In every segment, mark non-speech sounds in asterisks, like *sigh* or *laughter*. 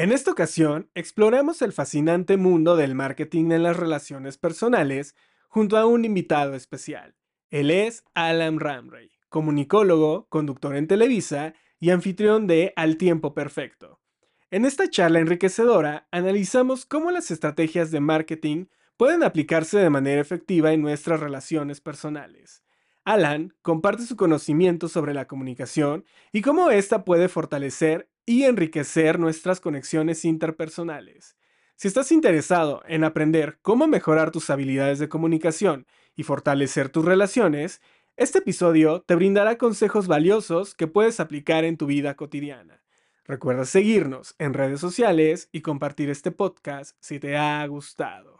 En esta ocasión, exploramos el fascinante mundo del marketing en las relaciones personales junto a un invitado especial. Él es Alan Ramray, comunicólogo, conductor en Televisa y anfitrión de Al Tiempo Perfecto. En esta charla enriquecedora analizamos cómo las estrategias de marketing pueden aplicarse de manera efectiva en nuestras relaciones personales. Alan comparte su conocimiento sobre la comunicación y cómo ésta puede fortalecer y enriquecer nuestras conexiones interpersonales. Si estás interesado en aprender cómo mejorar tus habilidades de comunicación y fortalecer tus relaciones, este episodio te brindará consejos valiosos que puedes aplicar en tu vida cotidiana. Recuerda seguirnos en redes sociales y compartir este podcast si te ha gustado.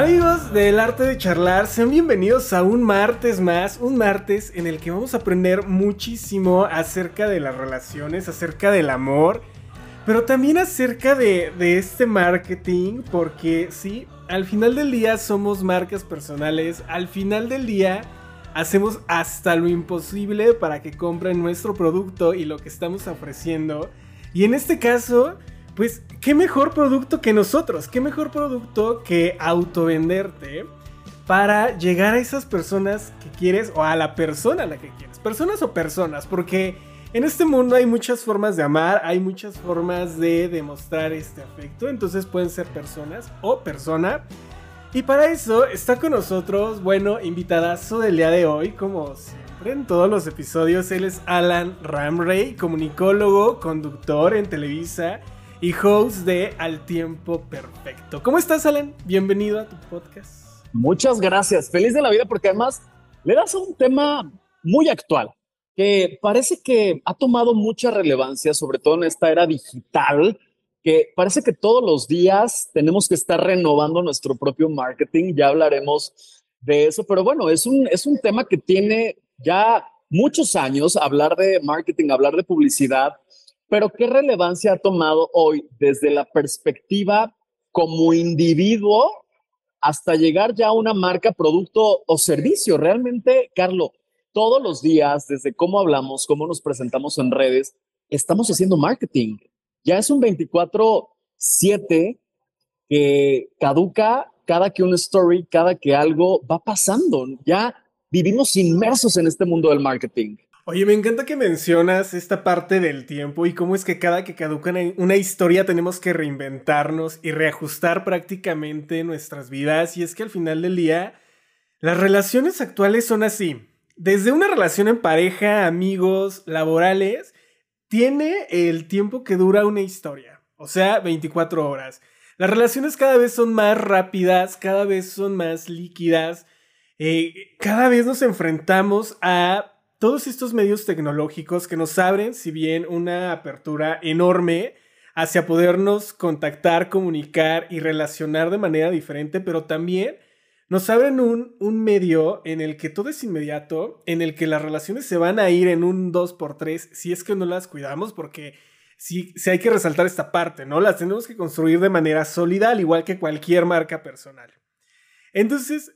Amigos del arte de charlar, sean bienvenidos a un martes más, un martes en el que vamos a aprender muchísimo acerca de las relaciones, acerca del amor, pero también acerca de, este marketing, porque sí, al final del día somos marcas personales, al final del día hacemos hasta lo imposible para que compren nuestro producto y lo que estamos ofreciendo, y en este caso pues qué mejor producto que nosotros, qué mejor producto que autovenderte para llegar a esas personas que quieres o a la persona a la que quieres. Personas o personas, porque en este mundo hay muchas formas de amar, hay muchas formas de demostrar este afecto, entonces pueden ser personas o persona. Y para eso está con nosotros, bueno, invitadazo del día de hoy, como siempre en todos los episodios, él es Alan Ramray, comunicólogo, conductor en Televisa y host de Al Tiempo Perfecto. ¿Cómo estás, Alan? Bienvenido a tu podcast. Muchas gracias. Feliz de la vida porque además le das a un tema muy actual que parece que ha tomado mucha relevancia, sobre todo en esta era digital, que parece que todos los días tenemos que estar renovando nuestro propio marketing. Ya hablaremos de eso, pero bueno, es un, es un tema que tiene ya muchos años hablar de marketing, hablar de publicidad pero ¿qué relevancia ha tomado hoy desde la perspectiva como individuo hasta llegar ya a una marca, producto o servicio? Realmente, Carlos, todos los días, desde cómo hablamos, cómo nos presentamos en redes, estamos haciendo marketing. Ya es un 24/7 que caduca cada que una story, cada que algo va pasando. Ya vivimos inmersos en este mundo del marketing. Oye, me encanta que mencionas esta parte del tiempo y cómo es que cada que caduca una historia tenemos que reinventarnos y reajustar prácticamente nuestras vidas. Y es que al final del día, las relaciones actuales son así. Desde una relación en pareja, amigos, laborales, tiene el tiempo que dura una historia. O sea, 24 horas. Las relaciones cada vez son más rápidas, cada vez son más líquidas. Eh, cada vez nos enfrentamos a todos estos medios tecnológicos que nos abren, si bien una apertura enorme hacia podernos contactar, comunicar y relacionar de manera diferente, pero también nos abren un, un, medio en el que todo es inmediato, en el que las relaciones se van a ir en un 2x3 si es que no las cuidamos, porque sí, hay que resaltar esta parte, ¿no? Las tenemos que construir de manera sólida, al igual que cualquier marca personal. Entonces,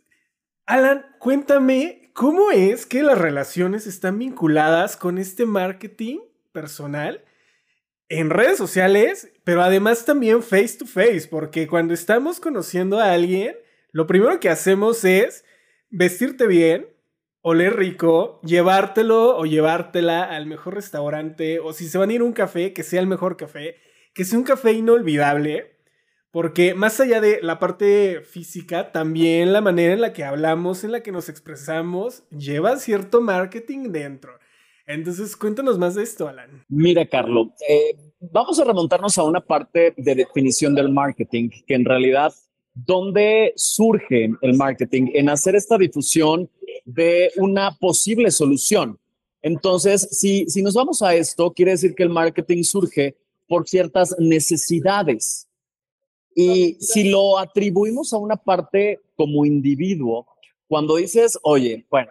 Alan, cuéntame ¿Cómo es que las relaciones están vinculadas con este marketing personal en redes sociales, pero además también face to face? Porque cuando estamos conociendo a alguien, lo primero que hacemos es vestirte bien, oler rico, llevártelo o llevártela al mejor restaurante, o si se van a ir a un café, que sea el mejor café, que sea un café inolvidable porque más allá de la parte física, también la manera en la que hablamos, en la que nos expresamos, lleva cierto marketing dentro. Entonces, cuéntanos más de esto, Alan. Mira, Carlos, eh, vamos a remontarnos a una parte de definición del marketing, que en realidad ¿dónde surge el marketing? En hacer esta difusión de una posible solución. Entonces, si, si nos vamos a esto, quiere decir que el marketing surge por ciertas necesidades. Y si lo atribuimos a una parte como individuo, cuando dices, oye, bueno,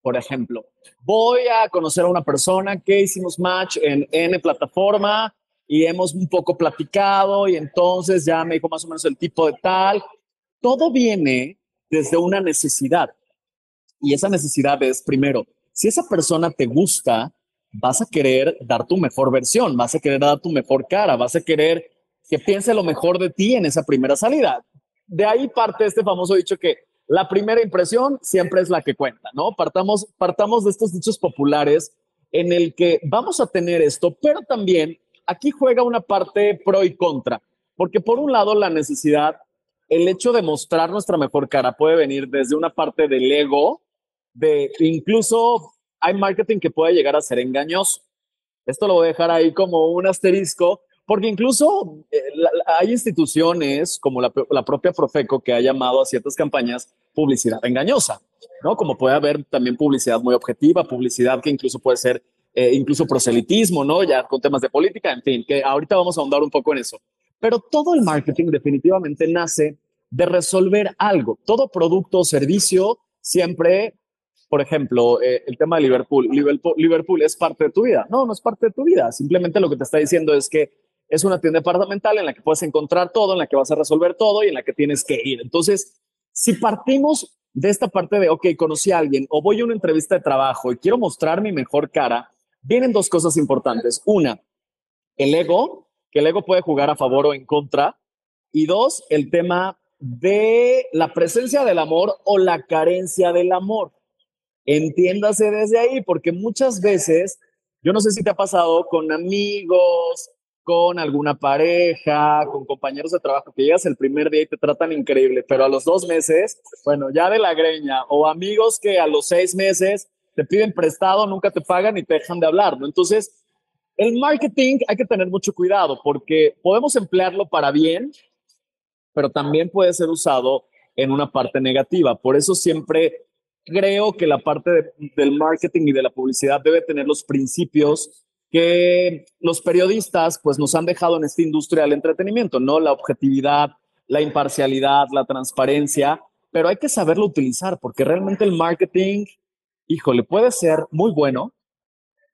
por ejemplo, voy a conocer a una persona que hicimos match en N plataforma y hemos un poco platicado y entonces ya me dijo más o menos el tipo de tal. Todo viene desde una necesidad. Y esa necesidad es, primero, si esa persona te gusta, vas a querer dar tu mejor versión, vas a querer dar tu mejor cara, vas a querer que piense lo mejor de ti en esa primera salida. De ahí parte este famoso dicho que la primera impresión siempre es la que cuenta, ¿no? Partamos, partamos de estos dichos populares en el que vamos a tener esto, pero también aquí juega una parte pro y contra, porque por un lado la necesidad, el hecho de mostrar nuestra mejor cara puede venir desde una parte del ego, de incluso hay marketing que puede llegar a ser engañoso. Esto lo voy a dejar ahí como un asterisco, porque incluso eh, hay instituciones como la, la, propia Profeco que ha llamado a ciertas campañas publicidad engañosa, ¿no? Como puede haber también publicidad muy objetiva, publicidad que incluso puede ser eh, incluso proselitismo, ¿no? Ya con temas de política, en fin, que ahorita vamos a ahondar un poco en eso. Pero todo el marketing definitivamente nace de resolver algo. Todo producto o servicio siempre, por ejemplo, eh, el tema de Liverpool. Liverpool. Liverpool es parte de tu vida. No, no es parte de tu vida. Simplemente lo que te está diciendo es que es una tienda departamental en la que puedes encontrar todo, en la que vas a resolver todo y en la que tienes que ir. Entonces, si partimos de esta parte de, ok, conocí a alguien o voy a una entrevista de trabajo y quiero mostrar mi mejor cara, vienen dos cosas importantes. Una, el ego, que el ego puede jugar a favor o en contra. Y dos, el tema de la presencia del amor o la carencia del amor. Entiéndase desde ahí, porque muchas veces, yo no sé si te ha pasado con amigos, con alguna pareja, con compañeros de trabajo, que llegas el primer día y te tratan increíble, pero a los dos meses, bueno, ya de la greña, o amigos que a los seis meses te piden prestado, nunca te pagan y te dejan de hablar, ¿no? Entonces, el marketing hay que tener mucho cuidado porque podemos emplearlo para bien, pero también puede ser usado en una parte negativa. Por eso siempre creo que la parte del marketing y de la publicidad debe tener los principios que los periodistas pues nos han dejado en esta industria del entretenimiento, ¿no? La objetividad, la imparcialidad, la transparencia, pero hay que saberlo utilizar porque realmente el marketing híjole, puede ser muy bueno,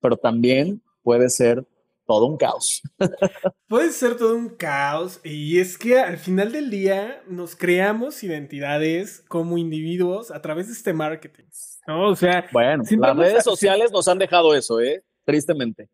pero también puede ser todo un caos. *laughs* puede ser todo un caos y es que al final del día nos creamos identidades como individuos a través de este marketing. ¿no? O sea, bueno, las redes *laughs* sociales nos han dejado eso, ¿eh? Tristemente.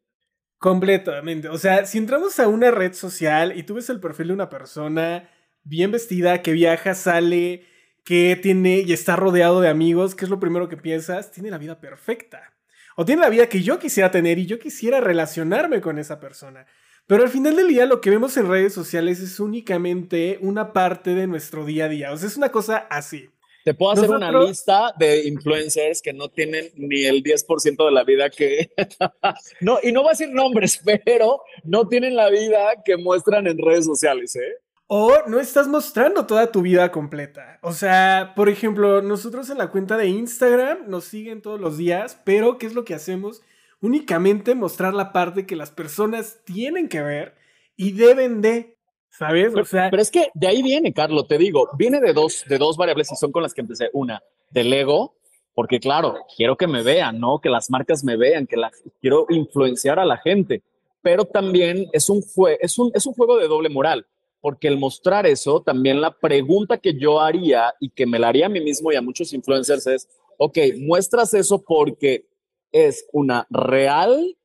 Completamente. O sea, si entramos a una red social y tú ves el perfil de una persona bien vestida que viaja, sale, que tiene y está rodeado de amigos, ¿qué es lo primero que piensas? Tiene la vida perfecta. O tiene la vida que yo quisiera tener y yo quisiera relacionarme con esa persona. Pero al final del día lo que vemos en redes sociales es únicamente una parte de nuestro día a día. O sea, es una cosa así. Te puedo hacer una lista de influencers que no tienen ni el 10% de la vida que... *laughs* no, y no voy a decir nombres, *laughs* pero no tienen la vida que muestran en redes sociales, ¿eh? O no estás mostrando toda tu vida completa. O sea, por ejemplo, nosotros en la cuenta de Instagram nos siguen todos los días, pero ¿qué es lo que hacemos? Únicamente mostrar la parte que las personas tienen que ver y deben de. ¿Sabes? O sea, pero, es que de ahí viene, Carlos, te digo, viene de dos, de dos variables y son con las que empecé. Una, del ego, porque claro, quiero que me vean, ¿no? Que las marcas me vean, que la, quiero influenciar a la gente. Pero también es un, es un, es un juego de doble moral porque el mostrar eso, también la pregunta que yo haría y que me la haría a mí mismo y a muchos influencers es, ok, muestras eso porque es una real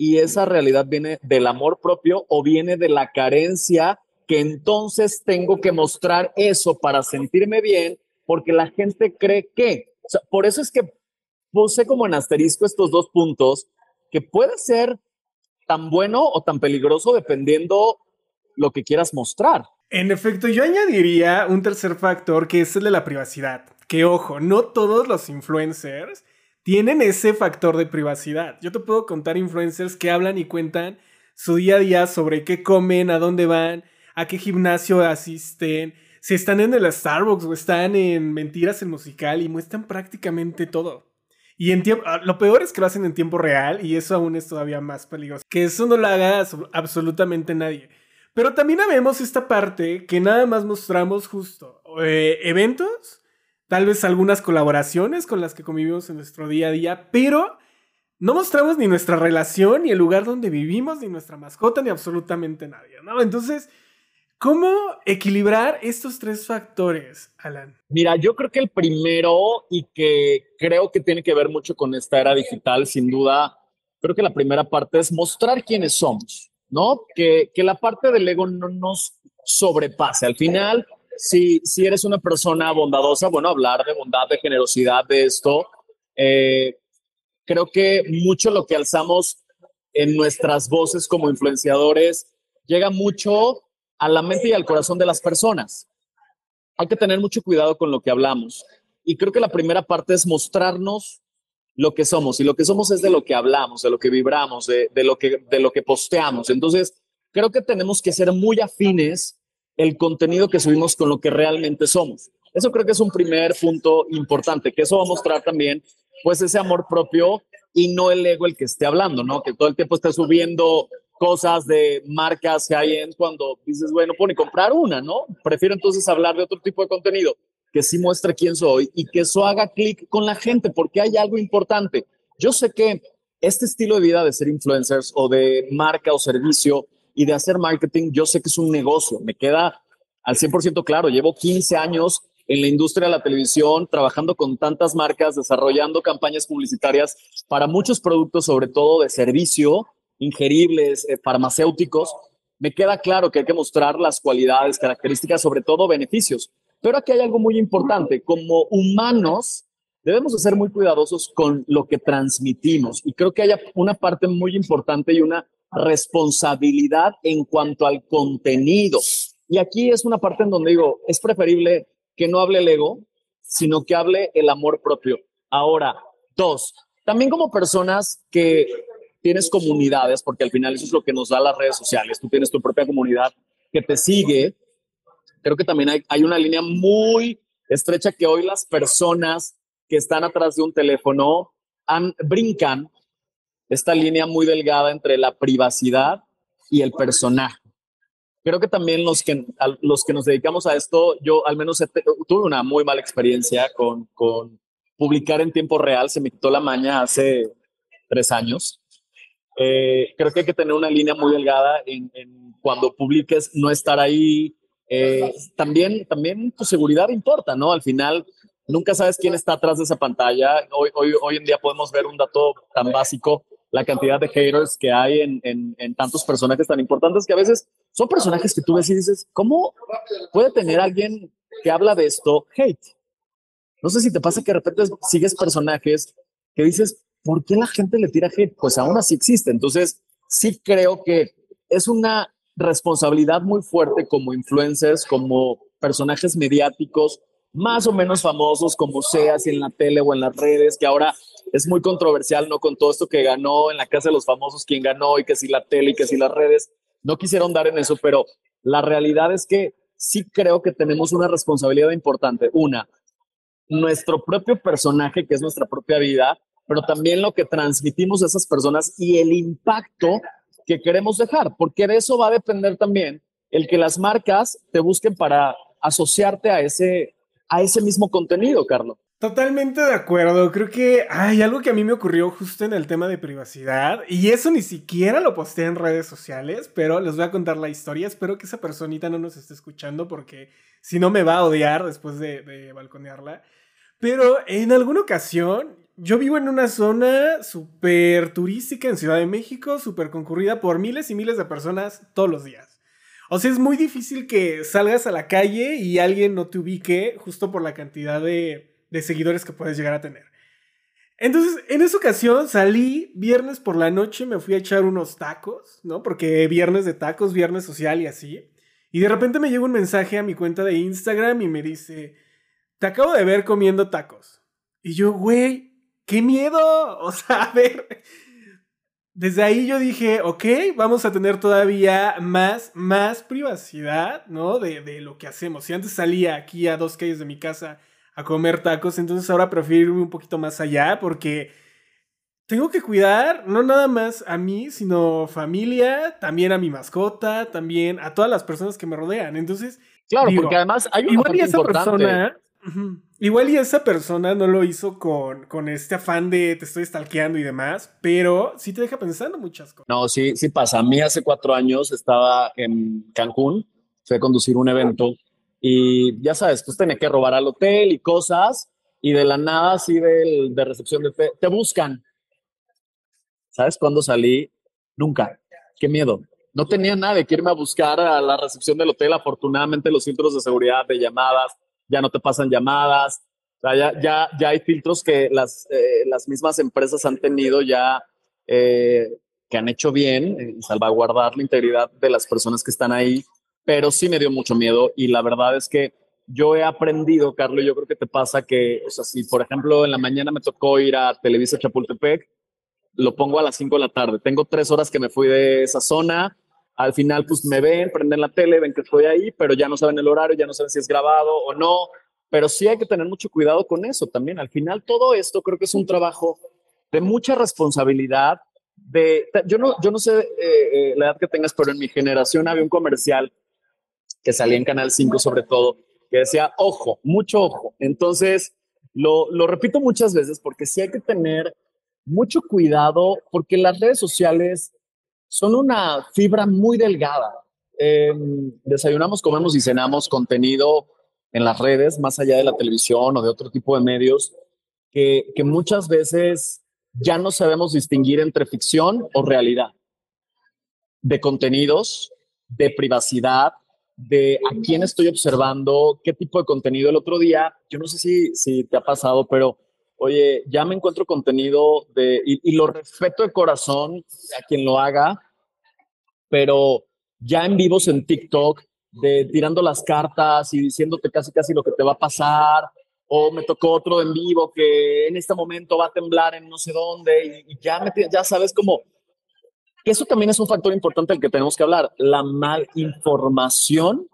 y esa realidad viene del amor propio o viene de la carencia que entonces tengo que mostrar eso para sentirme bien porque la gente cree que, o sea, por eso es que puse como en asterisco estos dos puntos que puede ser tan bueno o tan peligroso dependiendo lo que quieras mostrar. En efecto, yo añadiría un tercer factor que es el de la privacidad. Que ojo, no todos los influencers tienen ese factor de privacidad. Yo te puedo contar influencers que hablan y cuentan su día a día sobre qué comen, a dónde van, a qué gimnasio asisten, si están en el Starbucks o están en Mentiras el musical y muestran prácticamente todo. Y ah, lo peor es que lo hacen en tiempo real y eso aún es todavía más peligroso. Que eso no lo haga absolutamente nadie. Pero también vemos esta parte que nada más mostramos justo eh, eventos, tal vez algunas colaboraciones con las que convivimos en nuestro día a día, pero no mostramos ni nuestra relación, ni el lugar donde vivimos, ni nuestra mascota, ni absolutamente nadie, ¿no? Entonces, ¿Cómo equilibrar estos tres factores, Alan? Mira, yo creo que el primero y que creo que tiene que ver mucho con esta era digital, sin duda, creo que la primera parte es mostrar quiénes somos, ¿no? Que, que la parte del ego no nos sobrepase. Al final, si, si eres una persona bondadosa, bueno, hablar de bondad, de generosidad, de esto, eh, creo que mucho lo que alzamos en nuestras voces como influenciadores llega mucho a la mente y al corazón de las personas. Hay que tener mucho cuidado con lo que hablamos. Y creo que la primera parte es mostrarnos lo que somos. Y lo que somos es de lo que hablamos, de lo que vibramos, de, lo, que, de lo que posteamos. Entonces, creo que tenemos que ser muy afines el contenido que subimos con lo que realmente somos. Eso creo que es un primer punto importante, que eso va a mostrar también, pues, ese amor propio y no el ego el que esté hablando, ¿no? Que todo el tiempo esté subiendo cosas de marcas que hay en cuando dices, bueno, pone comprar una, ¿no? Prefiero entonces hablar de otro tipo de contenido que sí muestre quién soy y que eso haga clic con la gente, porque hay algo importante. Yo sé que este estilo de vida de ser influencers o de marca o servicio y de hacer marketing, yo sé que es un negocio, me queda al 100% claro, llevo 15 años en la industria de la televisión, trabajando con tantas marcas, desarrollando campañas publicitarias para muchos productos, sobre todo de servicio, ingeribles, eh, farmacéuticos, me queda claro que hay que mostrar las cualidades, características, sobre todo beneficios. Pero aquí hay algo muy importante. Como humanos, debemos de ser muy cuidadosos con lo que transmitimos. Y creo que hay una parte muy importante y una responsabilidad en cuanto al contenido. Y aquí es una parte en donde digo, es preferible que no hable el ego, sino que hable el amor propio. Ahora, dos, también como personas que tienes comunidades, porque al final eso es lo que nos da las redes sociales, tú tienes tu propia comunidad que te sigue, creo que también hay, hay una línea muy estrecha que hoy las personas que están atrás de un teléfono han, brincan esta línea muy delgada entre la privacidad y el personaje. Creo que también los que, los que nos dedicamos a esto, yo al menos tuve una muy mala experiencia con, con publicar en tiempo real, se me quitó la maña hace tres años eh, creo que hay que tener una línea muy delgada en, cuando publiques, no estar ahí. Eh, también, también tu seguridad importa, ¿no? Al final, nunca sabes quién está atrás de esa pantalla. Hoy, hoy, hoy en día podemos ver un dato tan básico, la cantidad de haters que hay en, en, en, tantos personajes tan importantes que a veces son personajes que tú ves y dices, ¿cómo puede tener alguien que habla de esto hate? No sé si te pasa que de repente sigues personajes que dices, ¿por qué la gente le tira hate? Pues aún así existe. Entonces, sí creo que es una responsabilidad muy fuerte como influencers, como personajes mediáticos, más o menos famosos, como sea, si en la tele o en las redes, que ahora es muy controversial, ¿no? Con todo esto que ganó en la Casa de los Famosos, quién ganó y que si la tele y que si las redes, no quisieron dar en eso, pero la realidad es que sí creo que tenemos una responsabilidad importante. Una, nuestro propio personaje, que es nuestra propia vida, pero también lo que transmitimos a esas personas y el impacto que queremos dejar, porque de eso va a depender también el que las marcas te busquen para asociarte a ese, a ese mismo contenido, Carlos. Totalmente de acuerdo. Creo que hay algo que a mí me ocurrió justo en el tema de privacidad. Y eso ni siquiera lo posteé en redes sociales, pero les voy a contar la historia. Espero que esa personita no nos esté escuchando porque si no me va a odiar después de, balconearla. Pero en alguna ocasión yo vivo en una zona súper turística en Ciudad de México, súper concurrida por miles y miles de personas todos los días. O sea, es muy difícil que salgas a la calle y alguien no te ubique justo por la cantidad de, de seguidores que puedes llegar a tener. Entonces, en esa ocasión salí viernes por la noche, me fui a echar unos tacos, ¿no? Porque viernes de tacos, viernes social y así. Y de repente me llega un mensaje a mi cuenta de Instagram y me dice, te acabo de ver comiendo tacos. Y yo, güey, ¡Qué miedo! *laughs* O sea, a ver. desde ahí yo dije, ok, vamos a tener todavía más, más privacidad, ¿no? De, de, lo que hacemos. Si antes salía aquí a dos calles de mi casa a comer tacos, entonces ahora prefiero irme un poquito más allá porque tengo que cuidar no nada más a mí, sino familia, también a mi mascota, también a todas las personas que me rodean. Entonces, claro, porque además hay una igual esa persona, igual y esa persona no lo hizo con, con este afán de te estoy stalkeando y demás, pero sí te deja pensando muchas cosas. No, sí, sí pasa. A mí hace cuatro años estaba en Cancún, fui a conducir un evento y ya sabes, pues tenía que robar al hotel y cosas, y de la nada, así de, de recepción de te, te buscan. ¿Sabes cuándo salí? Nunca. Qué miedo. No tenía nada de que irme a buscar a la recepción del hotel. Afortunadamente, los filtros de seguridad de llamadas ya no te pasan llamadas. O sea, ya, ya, ya hay filtros que las, eh, las mismas empresas han tenido ya, eh, que han hecho bien en salvaguardar la integridad de las personas que están ahí pero sí me dio mucho miedo y la verdad es que yo he aprendido, Carlos, yo creo que te pasa que, o sea, si por ejemplo en la mañana me tocó ir a Televisa Chapultepec, lo pongo a las 5 de la tarde. Tengo tres horas que me fui de esa zona. Al final, pues me ven, prenden la tele, ven que estoy ahí, pero ya no saben el horario, ya no saben si es grabado o no. Pero sí hay que tener mucho cuidado con eso también. Al final, todo esto creo que es un trabajo de mucha responsabilidad. De, yo, no, yo no sé eh, eh, la edad que tengas, pero en mi generación había un comercial que salía en Canal 5 sobre todo, que decía, ojo, mucho ojo. Entonces, lo, lo repito muchas veces porque sí hay que tener mucho cuidado porque las redes sociales son una fibra muy delgada. Em, desayunamos, comemos y cenamos contenido en las redes, más allá de la televisión o de otro tipo de medios, que, que muchas veces ya no sabemos distinguir entre ficción o realidad, de contenidos, de privacidad, de a quién estoy observando, qué tipo de contenido. El otro día, yo no sé si, si te ha pasado, pero oye, ya me encuentro contenido de, y, lo respeto de corazón a quien lo haga, pero ya en vivos en TikTok, de tirando las cartas y diciéndote casi casi lo que te va a pasar, o me tocó otro en vivo que en este momento va a temblar en no sé dónde y, ya, me, ya sabes que eso también es un factor importante del que tenemos que hablar, la malinformación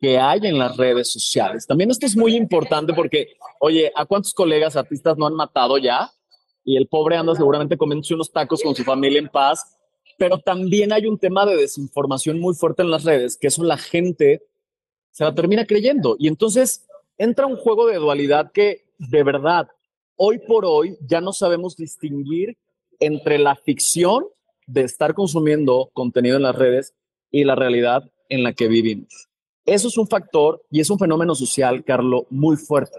que hay en las redes sociales. También esto es muy importante porque, oye, ¿a cuántos colegas artistas no han matado ya? Y el pobre anda seguramente comiéndose unos tacos con su familia en paz. Pero también hay un tema de desinformación muy fuerte en las redes, que eso la gente se la termina creyendo. Y entonces entra un juego de dualidad que, de verdad, hoy por hoy ya no sabemos distinguir entre la ficción de estar consumiendo contenido en las redes y la realidad en la que vivimos. Eso es un factor y es un fenómeno social, Carlo, muy fuerte.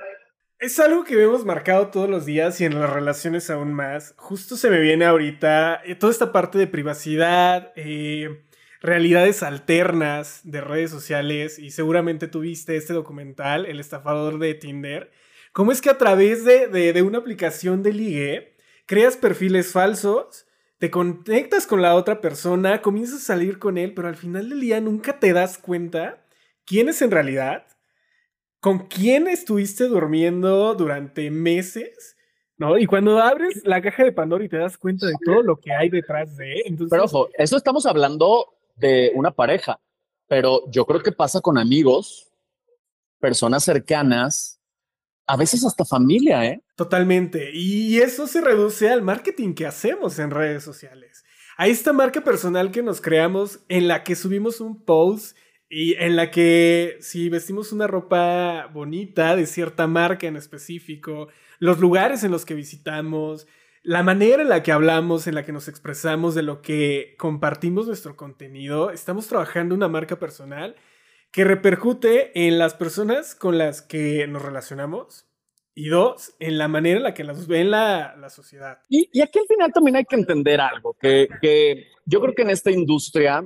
Es algo que vemos marcado todos los días y en las relaciones aún más. Justo se me viene ahorita eh, toda esta parte de privacidad, eh, realidades alternas de redes sociales y seguramente tuviste este documental, El estafador de Tinder. ¿Cómo es que a través de, de una aplicación de ligue creas perfiles falsos te conectas con la otra persona, comienzas a salir con él, pero al final del día nunca te das cuenta quién es en realidad, con quién estuviste durmiendo durante meses, ¿no? Y cuando abres la caja de Pandora y te das cuenta de todo lo que hay detrás de Entonces... Pero ojo, eso estamos hablando de una pareja, pero yo creo que pasa con amigos, personas cercanas, a veces hasta familia, ¿eh? Totalmente. Y eso se reduce al marketing que hacemos en redes sociales. A esta marca personal que nos creamos en la que subimos un post y en la que si vestimos una ropa bonita de cierta marca en específico, los lugares en los que visitamos, la manera en la que hablamos, en la que nos expresamos, de lo que compartimos nuestro contenido, estamos trabajando una marca personal que repercute en las personas con las que nos relacionamos y dos, en la manera en la que las ve en la, la sociedad. Y, y, aquí al final también hay que entender algo, que, que yo creo que en esta industria,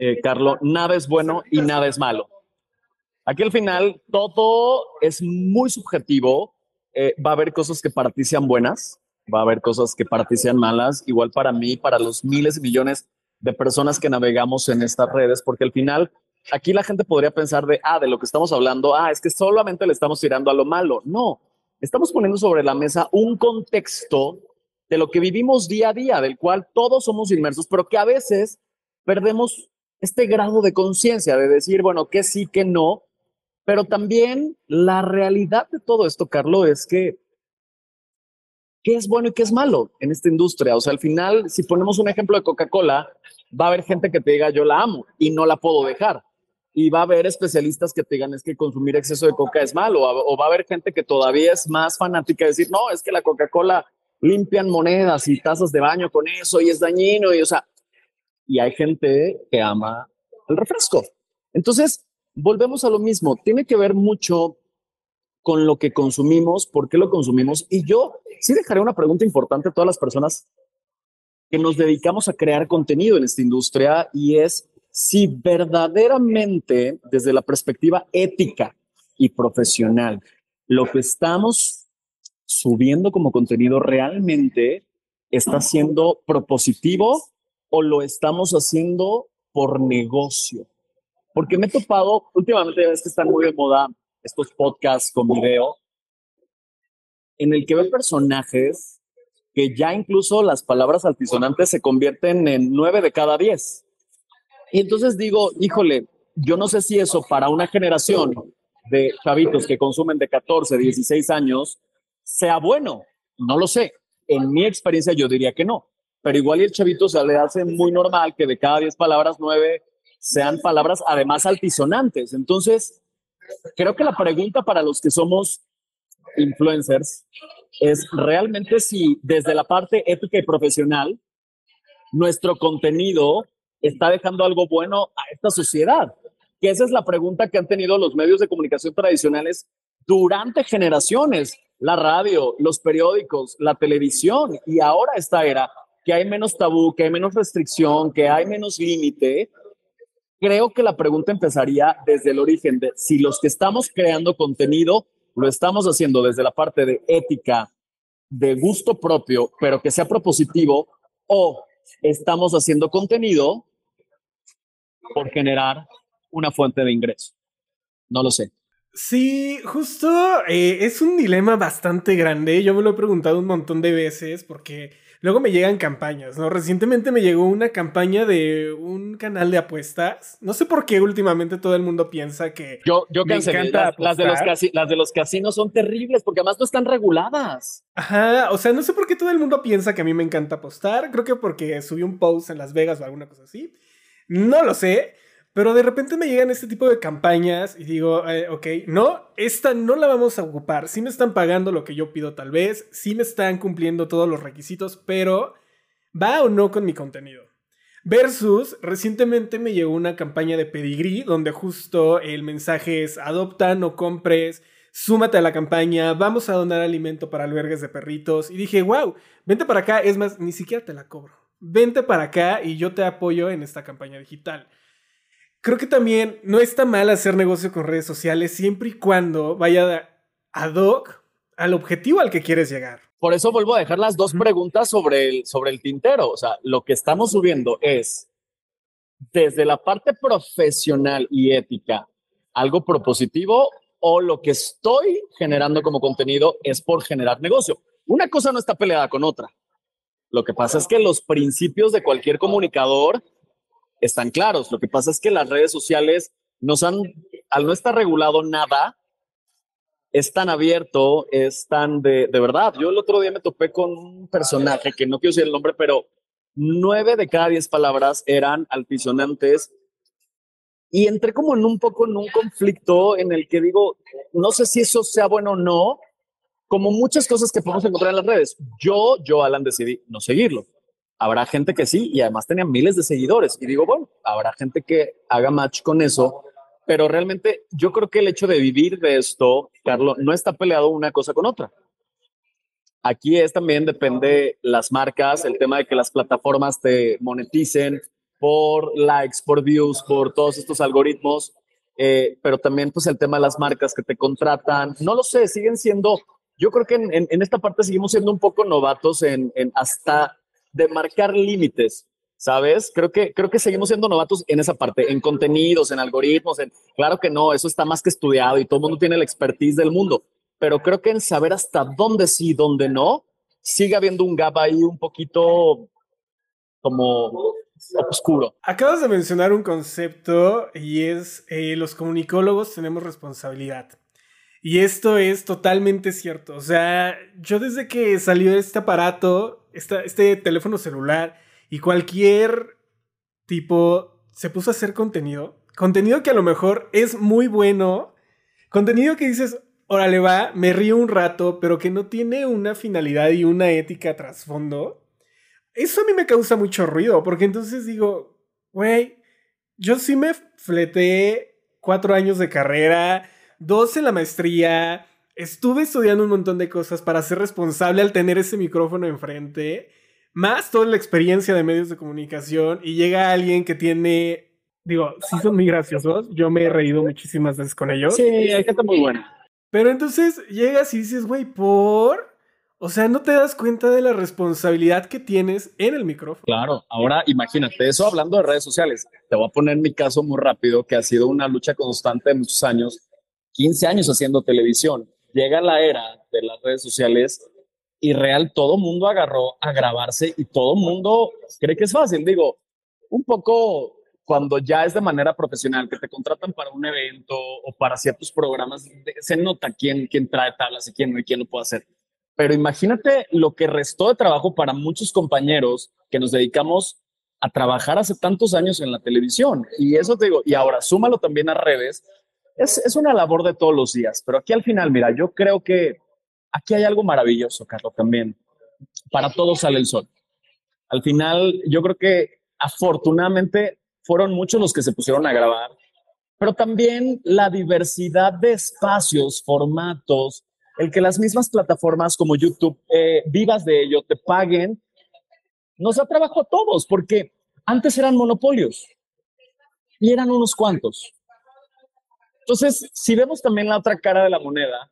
eh, Carlos, nada es bueno y nada es malo. Aquí al final todo es muy subjetivo, eh, va a haber cosas que para sean buenas, va a haber cosas que para sean malas, igual para mí, para los miles y millones de personas que navegamos en estas redes, porque al final aquí la gente podría pensar de, ah, de lo que estamos hablando, ah, es que solamente le estamos tirando a lo malo. No, estamos poniendo sobre la mesa un contexto de lo que vivimos día a día, del cual todos somos inmersos, pero que a veces perdemos este grado de conciencia de decir, bueno, que sí, que no, pero también la realidad de todo esto, Carlos, es que qué es bueno y qué es malo en esta industria. O sea, al final, si ponemos un ejemplo de Coca-Cola, va a haber gente que te diga yo la amo y no la puedo dejar. Y va a haber especialistas que te digan es que consumir exceso de coca es malo. O va a haber gente que todavía es más fanática de decir, no, es que la Coca-Cola limpian monedas y tazas de baño con eso y es dañino. Y o sea, y hay gente que ama el refresco. Entonces, volvemos a lo mismo. Tiene que ver mucho con lo que consumimos, por qué lo consumimos. Y yo sí dejaré una pregunta importante a todas las personas que nos dedicamos a crear contenido en esta industria y es si verdaderamente desde la perspectiva ética y profesional lo que estamos subiendo como contenido realmente está siendo propositivo o lo estamos haciendo por negocio. Porque me he topado, últimamente ves que están muy de moda estos podcasts con video, en el que veo personajes que ya incluso las palabras altisonantes se convierten en nueve de cada diez. Y entonces digo, híjole, yo no sé si eso para una generación de chavitos que consumen de 14, 16 años sea bueno. No lo sé. En mi experiencia yo diría que no. Pero igual y el chavito se le hace muy normal que de cada 10 palabras, nueve sean palabras además altisonantes. Entonces, creo que la pregunta para los que somos influencers es realmente si desde la parte ética y profesional nuestro contenido está dejando algo bueno a esta sociedad. Que esa es la pregunta que han tenido los medios de comunicación tradicionales durante generaciones, la radio, los periódicos, la televisión y ahora esta era que hay menos tabú, que hay menos restricción, que hay menos límite, creo que la pregunta empezaría desde el origen de si los que estamos creando contenido lo estamos haciendo desde la parte de ética, de gusto propio, pero que sea propositivo, o estamos haciendo contenido por generar una fuente de ingreso. No lo sé. Sí, justo eh, es un dilema bastante grande. Yo me lo he preguntado un montón de veces porque Luego me llegan campañas, ¿no? Recientemente me llegó una campaña de un canal de apuestas. No sé por qué últimamente todo el mundo piensa que. Yo, yo me encanta las, de los las de los casinos son terribles porque además no están reguladas. Ajá, o sea, no sé por qué todo el mundo piensa que a mí me encanta apostar. Creo que porque subí un post en Las Vegas o alguna cosa así. No lo sé. Pero de repente me llegan este tipo de campañas y digo, eh, ok, no, esta no la vamos a ocupar. Sí me están pagando lo que yo pido tal vez, sí me están cumpliendo todos los requisitos, pero ¿va o no con mi contenido? Versus, recientemente me llegó una campaña de Pedigree donde justo el mensaje es adopta, no compres, súmate a la campaña, vamos a donar alimento para albergues de perritos. Y dije, wow, vente para acá, es más, ni siquiera te la cobro. Vente para acá y yo te apoyo en esta campaña digital creo que también no está mal hacer negocio con redes sociales siempre y cuando vaya ad hoc al objetivo al que quieres llegar. Por eso vuelvo a dejar las dos preguntas sobre el, sobre el tintero. O sea, lo que estamos subiendo es desde la parte profesional y ética, algo propositivo o lo que estoy generando como contenido es por generar negocio. Una cosa no está peleada con otra. Lo que pasa es que los principios de cualquier comunicador están claros. Lo que pasa es que las redes sociales nos han, al no estar regulado nada, es tan abierto, es tan de, de verdad. Yo el otro día me topé con un personaje que no quiero decir el nombre, pero nueve de cada diez palabras eran altisonantes y entré como en un poco en un conflicto en el que digo, no sé si eso sea bueno o no, como muchas cosas que podemos encontrar en las redes. Yo, yo, Alan, decidí no seguirlo. Habrá gente que sí, y además tenía miles de seguidores. Y digo, bueno, habrá gente que haga match con eso, pero realmente yo creo que el hecho de vivir de esto, Carlos, no está peleado una cosa con otra. Aquí es también depende las marcas, el tema de que las plataformas te moneticen por likes, por views, por todos estos algoritmos, eh, pero también pues el tema de las marcas que te contratan, no lo sé, siguen siendo, yo creo que en, esta parte seguimos siendo un poco novatos en, en hasta de marcar límites, ¿sabes? Creo que, creo que seguimos siendo novatos en esa parte, en contenidos, en algoritmos, en, claro que no, eso está más que estudiado y todo el mundo tiene la expertise del mundo, pero creo que en saber hasta dónde sí, dónde no, sigue habiendo un gap ahí un poquito como oscuro. Acabas de mencionar un concepto y es eh, los comunicólogos tenemos responsabilidad. Y esto es totalmente cierto. O sea, yo desde que salió este aparato, este teléfono celular y cualquier tipo se puso a hacer contenido, contenido que a lo mejor es muy bueno, contenido que dices, órale va, me río un rato, pero que no tiene una finalidad y una ética trasfondo. Eso a mí me causa mucho ruido, porque entonces digo, güey, yo sí me fleté cuatro años de carrera, dos en la maestría, estuve estudiando un montón de cosas para ser responsable al tener ese micrófono enfrente, más toda la experiencia de medios de comunicación, y llega alguien que tiene, digo, sí son muy graciosos, yo me he reído muchísimas veces con ellos. Sí, hay gente muy buena. Pero entonces llegas y dices, güey, por... O sea, no te das cuenta de la responsabilidad que tienes en el micrófono. Claro, ahora imagínate, eso hablando de redes sociales, te voy a poner mi caso muy rápido, que ha sido una lucha constante de muchos años 15 años haciendo televisión. Llega la era de las redes sociales y real todo mundo agarró a grabarse y todo mundo cree que es fácil. Digo, un poco cuando ya es de manera profesional, que te contratan para un evento o para ciertos programas, se nota quién, quién trae tablas y quién no y quién lo puede hacer. Pero imagínate lo que restó de trabajo para muchos compañeros que nos dedicamos a trabajar hace tantos años en la televisión. Y eso te digo, y ahora súmalo también a redes, es, una labor de todos los días, pero aquí al final, mira, yo creo que aquí hay algo maravilloso, Carlos, también. Para todos sale el sol. Al final, yo creo que afortunadamente fueron muchos los que se pusieron a grabar, pero también la diversidad de espacios, formatos, el que las mismas plataformas como YouTube eh, vivas de ello, te paguen, nos da trabajo a todos, porque antes eran monopolios y eran unos cuantos. Entonces, si vemos también la otra cara de la moneda,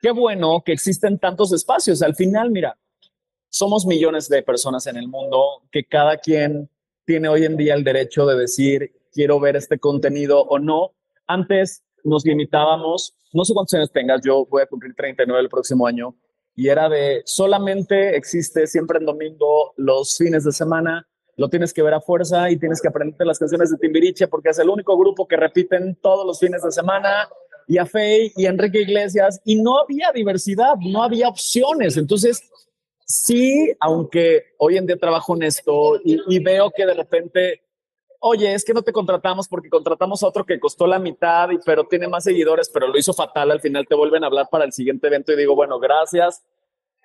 qué bueno que existen tantos espacios. Al final, mira, somos millones de personas en el mundo que cada quien tiene hoy en día el derecho de decir, quiero ver este contenido o no. Antes nos limitábamos, no sé cuántos años tengas, yo voy a cumplir 39 el próximo año, y era de solamente existe siempre en domingo los fines de semana lo tienes que ver a fuerza y tienes que aprender las canciones de Timbiriche porque es el único grupo que repiten todos los fines de semana y a Faye y Enrique Iglesias y no había diversidad, no había opciones. Entonces, sí, aunque hoy en día trabajo en esto y, y veo que de repente, oye, es que no te contratamos porque contratamos a otro que costó la mitad, y, pero tiene más seguidores, pero lo hizo fatal, al final te vuelven a hablar para el siguiente evento y digo, bueno, gracias,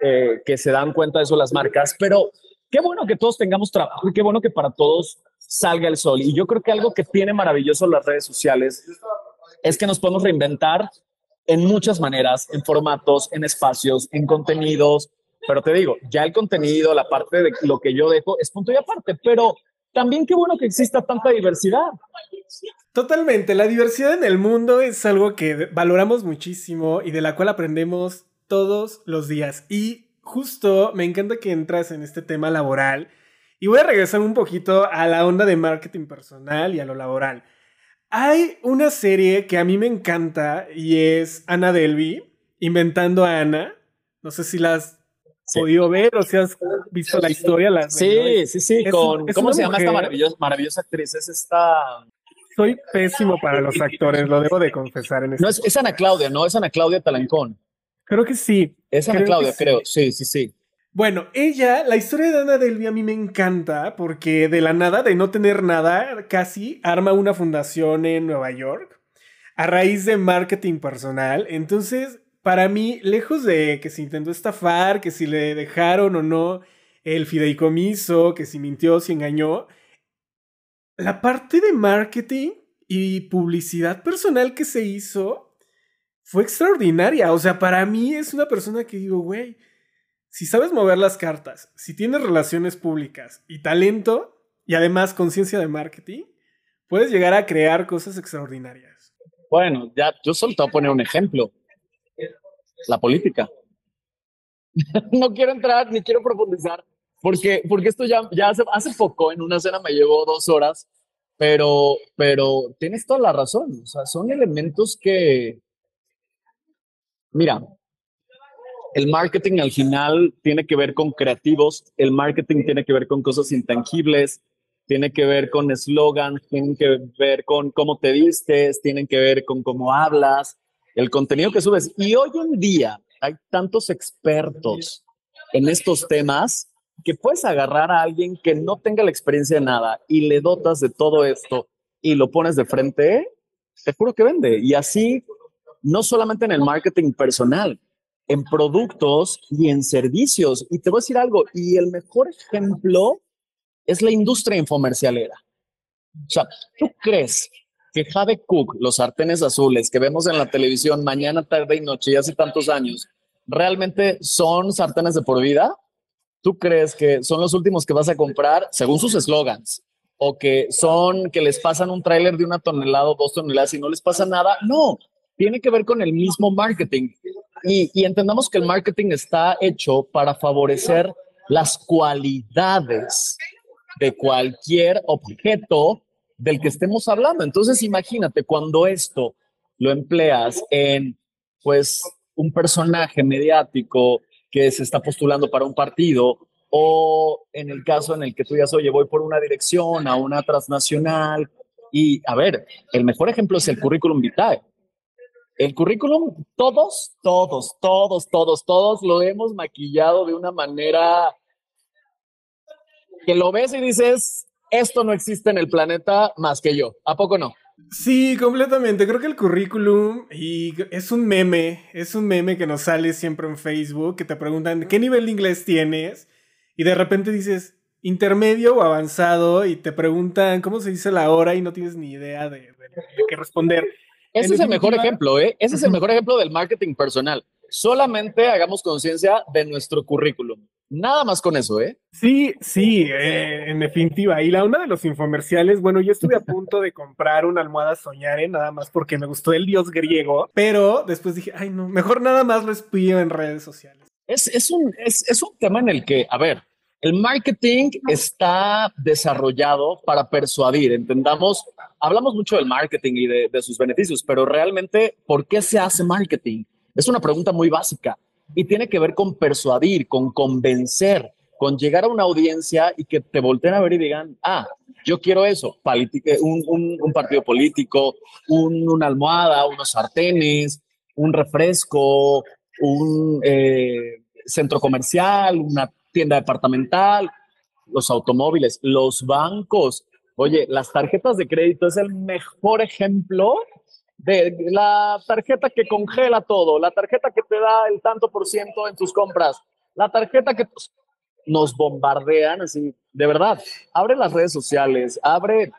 eh, que se dan cuenta de eso las marcas, pero qué bueno que todos tengamos trabajo y qué bueno que para todos salga el sol. Y yo creo que algo que tiene maravilloso las redes sociales es que nos podemos reinventar en muchas maneras, en formatos, en espacios, en contenidos. Pero te digo, ya el contenido, la parte de lo que yo dejo es punto y aparte, pero también qué bueno que exista tanta diversidad. Totalmente, la diversidad en el mundo es algo que valoramos muchísimo y de la cual aprendemos todos los días. Y justo me encanta que entras en este tema laboral y voy a regresar un poquito a la onda de marketing personal y a lo laboral. Hay una serie que a mí me encanta y es Ana Delby, Inventando a Ana. No sé si la has podido ver o si has visto la historia. sí, sí, sí, con, ¿cómo se llama esta maravillosa, maravillosa actriz? Es esta... Soy pésimo para los actores, lo debo de confesar. En este no, es, es Ana Claudia, ¿no? Es Ana Claudia Talancón. Creo que sí. Es Ana Claudia, creo. Sí, sí, sí. Bueno, ella, la historia de Ana Delby a mí me encanta porque de la nada, de no tener nada, casi arma una fundación en Nueva York a raíz de marketing personal. Entonces, para mí, lejos de que se intentó estafar, que si le dejaron o no el fideicomiso, que si mintió, si engañó, la parte de marketing y publicidad personal que se hizo fue extraordinaria. O sea, para mí es una persona que digo, güey, si sabes mover las cartas, si tienes relaciones públicas y talento, y además conciencia de marketing, puedes llegar a crear cosas extraordinarias. Bueno, ya yo solo te voy a poner un ejemplo. La política. *laughs* no quiero entrar ni quiero profundizar, porque, porque esto ya, ya hace, hace poco, en una cena me llevó dos horas, pero, pero tienes toda la razón. O sea, son elementos que, Mira, el marketing al final tiene que ver con creativos, el marketing tiene que ver con cosas intangibles, tiene que ver con eslogan, tiene que ver con cómo te vistes, tiene que ver con cómo hablas, el contenido que subes. Y hoy en día hay tantos expertos en estos temas que puedes agarrar a alguien que no tenga la experiencia de nada y le dotas de todo esto y lo pones de frente, te juro que vende. Y así, no solamente en el marketing personal, en productos y en servicios. Y te voy a decir algo, y el mejor ejemplo es la industria infomercialera. O sea, ¿tú crees que Jade Cook, los sartenes azules que vemos en la televisión mañana, tarde y noche y hace tantos años, realmente son sartenes de por vida? ¿Tú crees que son los últimos que vas a comprar según sus eslogans? ¿O que son que les pasan un tráiler de una tonelada o dos toneladas y no les pasa nada? No, tiene que ver con el mismo marketing. Y, entendamos que el marketing está hecho para favorecer las cualidades de cualquier objeto del que estemos hablando. Entonces, imagínate cuando esto lo empleas en, pues, un personaje mediático que se está postulando para un partido o en el caso en el que tú digas, oye, voy por una dirección a una transnacional. Y a ver, el mejor ejemplo es el currículum vitae. El currículum, todos, todos, todos, todos, todos lo hemos maquillado de una manera que lo ves y dices, esto no existe en el planeta más que yo. ¿A poco no? Sí, completamente. Creo que el currículum y es un meme, es un meme que nos sale siempre en Facebook, que te preguntan qué nivel de inglés tienes y de repente dices intermedio o avanzado y te preguntan cómo se dice la hora y no tienes ni idea de, qué responder. Ese es el mejor ejemplo, ¿eh? Ese es el mejor ejemplo del marketing personal. Solamente hagamos conciencia de nuestro currículum. Nada más con eso, ¿eh? Sí, sí, eh, en definitiva. Y la una de los infomerciales, bueno, yo estuve a *laughs* punto de comprar una almohada Soñare, nada más porque me gustó el dios griego, pero después dije, ay, no, mejor nada más lo espío en redes sociales. Es, un, es, un tema en el que, a ver, el marketing está desarrollado para persuadir, entendamos, hablamos mucho del marketing y de, de sus beneficios, pero realmente, ¿por qué se hace marketing? Es una pregunta muy básica y tiene que ver con persuadir, con convencer, con llegar a una audiencia y que te volteen a ver y digan, ah, yo quiero eso, eh, un, un, partido político, una almohada, unos sartenes, un refresco, un eh, centro comercial, una tienda departamental, los automóviles, los bancos. Oye, las tarjetas de crédito es el mejor ejemplo de la tarjeta que congela todo, la tarjeta que te da el tanto por ciento en tus compras, la tarjeta que nos bombardean, así, de verdad, abre las redes sociales, abre,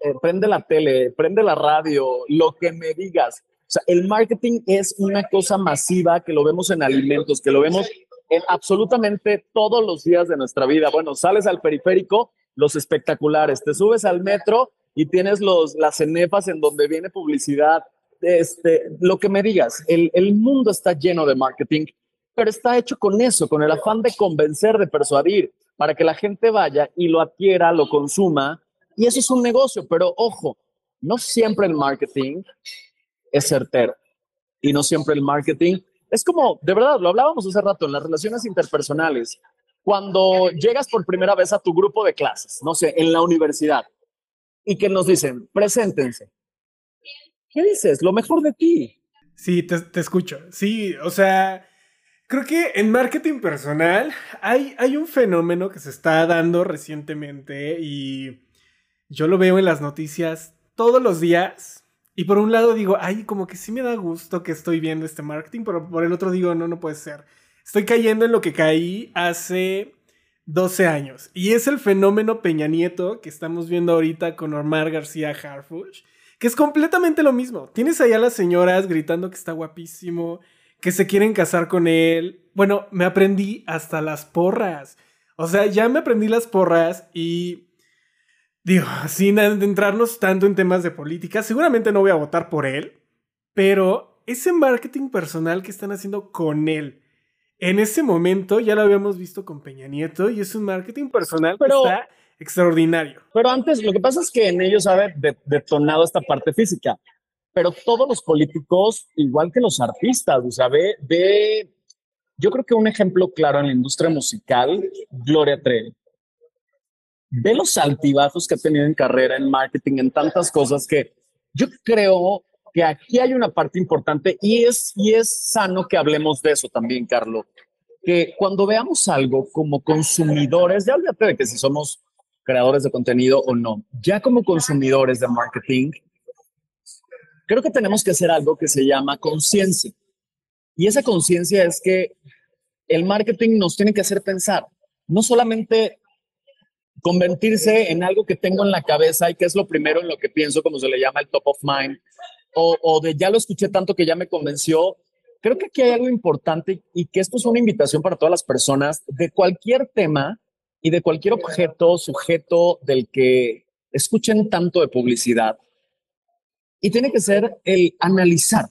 eh, prende la tele, prende la radio, lo que me digas. O sea, el marketing es una cosa masiva que lo vemos en alimentos, que lo vemos en absolutamente todos los días de nuestra vida. Bueno, sales al periférico, los espectaculares, te subes al metro y tienes los, las cenefas en donde viene publicidad, este, lo que me digas, el, el mundo está lleno de marketing, pero está hecho con eso, con el afán de convencer, de persuadir, para que la gente vaya y lo adquiera, lo consuma, y eso es un negocio, pero ojo, no siempre el marketing es certero, y no siempre el marketing es como, de verdad, lo hablábamos hace rato, en las relaciones interpersonales, cuando llegas por primera vez a tu grupo de clases, no sé, en la universidad, y que nos dicen, preséntense. ¿Qué dices? Lo mejor de ti. Sí, te, te escucho. Sí, o sea, creo que en marketing personal hay, hay un fenómeno que se está dando recientemente y yo lo veo en las noticias todos los días. Y por un lado digo, ay, como que sí me da gusto que estoy viendo este marketing, pero por el otro digo, no, no puede ser. Estoy cayendo en lo que caí hace 12 años. Y es el fenómeno Peña Nieto que estamos viendo ahorita con Omar García Harfuch, que es completamente lo mismo. Tienes allá a las señoras gritando que está guapísimo, que se quieren casar con él. Bueno, me aprendí hasta las porras. O sea, ya me aprendí las porras y digo, sin adentrarnos tanto en temas de política, seguramente no voy a votar por él, pero ese marketing personal que están haciendo con él en ese momento ya lo habíamos visto con Peña Nieto y es un marketing personal pero, que está extraordinario. Pero antes, lo que pasa es que en ellos ha detonado esta parte física, pero todos los políticos, igual que los artistas, o sea, ve, yo creo que un ejemplo claro en la industria musical, Gloria Trevi. Ve los altibajos que ha tenido en carrera, en marketing, en tantas cosas que yo creo que aquí hay una parte importante y es, y es sano que hablemos de eso también, Carlos. Que cuando veamos algo como consumidores, ya olvídate de que si somos creadores de contenido o no, ya como consumidores de marketing, creo que tenemos que hacer algo que se llama conciencia. Y esa conciencia es que el marketing nos tiene que hacer pensar, no solamente convertirse en algo que tengo en la cabeza y que es lo primero en lo que pienso, como se le llama el top of mind, o, de ya lo escuché tanto que ya me convenció. Creo que aquí hay algo importante y que esto es una invitación para todas las personas de cualquier tema y de cualquier objeto, sujeto del que escuchen tanto de publicidad. Y tiene que ser el analizar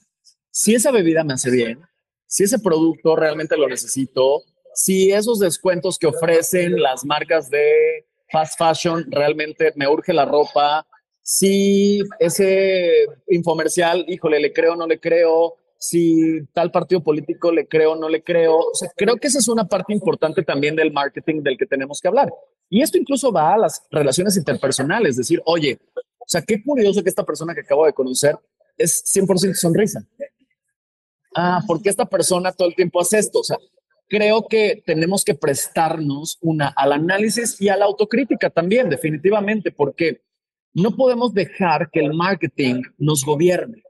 si esa bebida me hace bien, si ese producto realmente lo necesito, si esos descuentos que ofrecen las marcas de fast fashion realmente me urge la ropa, si ese infomercial, híjole, le creo, no le creo, si tal partido político le creo, no le creo. Creo que esa es una parte importante también del marketing del que tenemos que hablar. Y esto incluso va a las relaciones interpersonales, decir, oye, o sea, qué curioso que esta persona que acabo de conocer es 100% sonrisa. Ah, ¿por qué esta persona todo el tiempo hace esto? O sea, creo que tenemos que prestarnos una al análisis y a la autocrítica también, definitivamente, porque no podemos dejar que el marketing nos gobierne.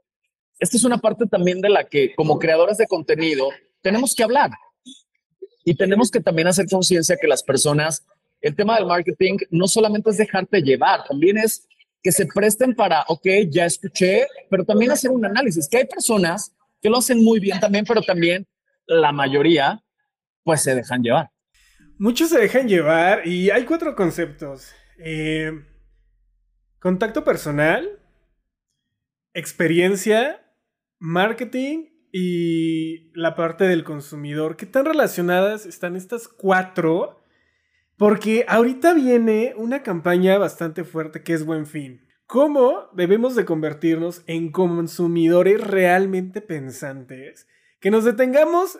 Esta es una parte también de la que como creadores de contenido tenemos que hablar y tenemos que también hacer conciencia que las personas, el tema del marketing no solamente es dejarte llevar, también es que se presten para, ok, ya escuché, pero también hacer un análisis, que hay personas que lo hacen muy bien también, pero también la mayoría, pues se dejan llevar. Muchos se dejan llevar y hay cuatro conceptos. Eh, Contacto personal, experiencia, marketing y la parte del consumidor. ¿Qué tan relacionadas están estas cuatro? Porque ahorita viene una campaña bastante fuerte que es Buen Fin. ¿Cómo debemos de convertirnos en consumidores realmente pensantes? Que nos detengamos,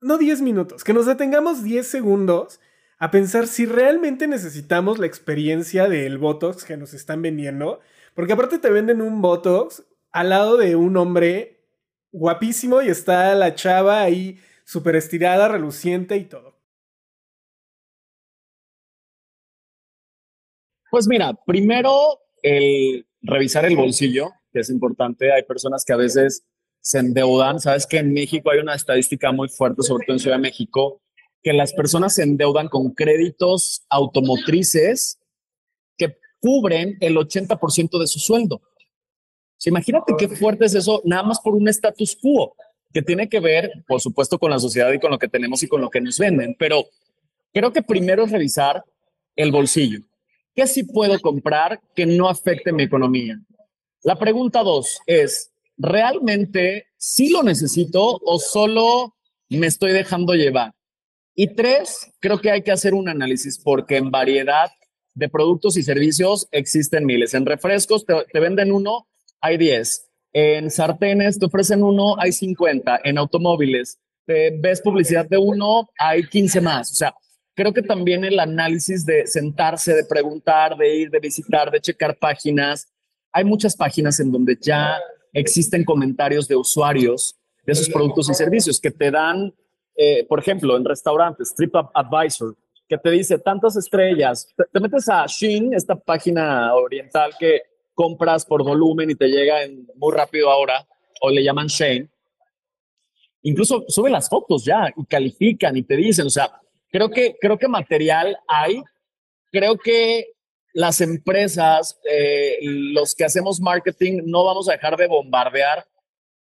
no 10 minutos, que nos detengamos 10 segundos a pensar si realmente necesitamos la experiencia del Botox que nos están vendiendo. Porque aparte te venden un Botox al lado de un hombre guapísimo y está la chava ahí súper estirada, reluciente y todo. Pues mira, primero el revisar el bolsillo, que es importante. Hay personas que a veces se endeudan. Sabes que en México hay una estadística muy fuerte, sobre todo en Ciudad de México, que las personas se endeudan con créditos automotrices que cubren el 80% de su sueldo. imagínate qué fuerte es eso, nada más por un status quo, que tiene que ver, por supuesto, con la sociedad y con lo que tenemos y con lo que nos venden. Pero creo que primero es revisar el bolsillo. ¿Qué sí puedo comprar que no afecte mi economía? La pregunta dos es, ¿realmente sí lo necesito o solo me estoy dejando llevar? Y tres, creo que hay que hacer un análisis porque en variedad de productos y servicios existen miles. En refrescos te, venden uno, hay 10. En sartenes te ofrecen uno, hay 50. En automóviles te ves publicidad de uno, hay 15 más. O sea, creo que también el análisis de sentarse, de preguntar, de ir, de visitar, de checar páginas. Hay muchas páginas en donde ya existen comentarios de usuarios de esos productos y servicios que te dan eh, por ejemplo, en restaurantes, TripAdvisor, que te dice tantas estrellas, te, metes a Shein, esta página oriental que compras por volumen y te llega en, muy rápido ahora, o le llaman Shein. Incluso sube las fotos ya y califican y te dicen, o sea, creo que, creo que material hay, creo que las empresas, eh, los que hacemos marketing, no vamos a dejar de bombardear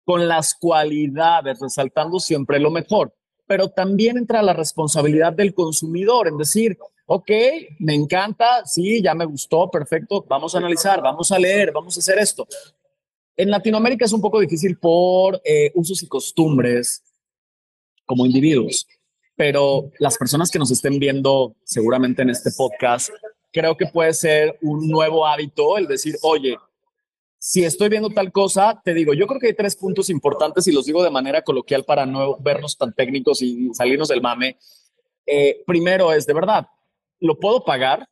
con las cualidades, resaltando siempre lo mejor pero también entra la responsabilidad del consumidor en decir, ok, me encanta, sí, ya me gustó, perfecto, vamos a analizar, vamos a leer, vamos a hacer esto. En Latinoamérica es un poco difícil por eh, usos y costumbres como individuos, pero las personas que nos estén viendo seguramente en este podcast, creo que puede ser un nuevo hábito el decir, oye, si estoy viendo tal cosa, te digo, yo creo que hay tres puntos importantes y los digo de manera coloquial para no vernos tan técnicos y salirnos del mame. Eh, primero es, de verdad, ¿lo puedo pagar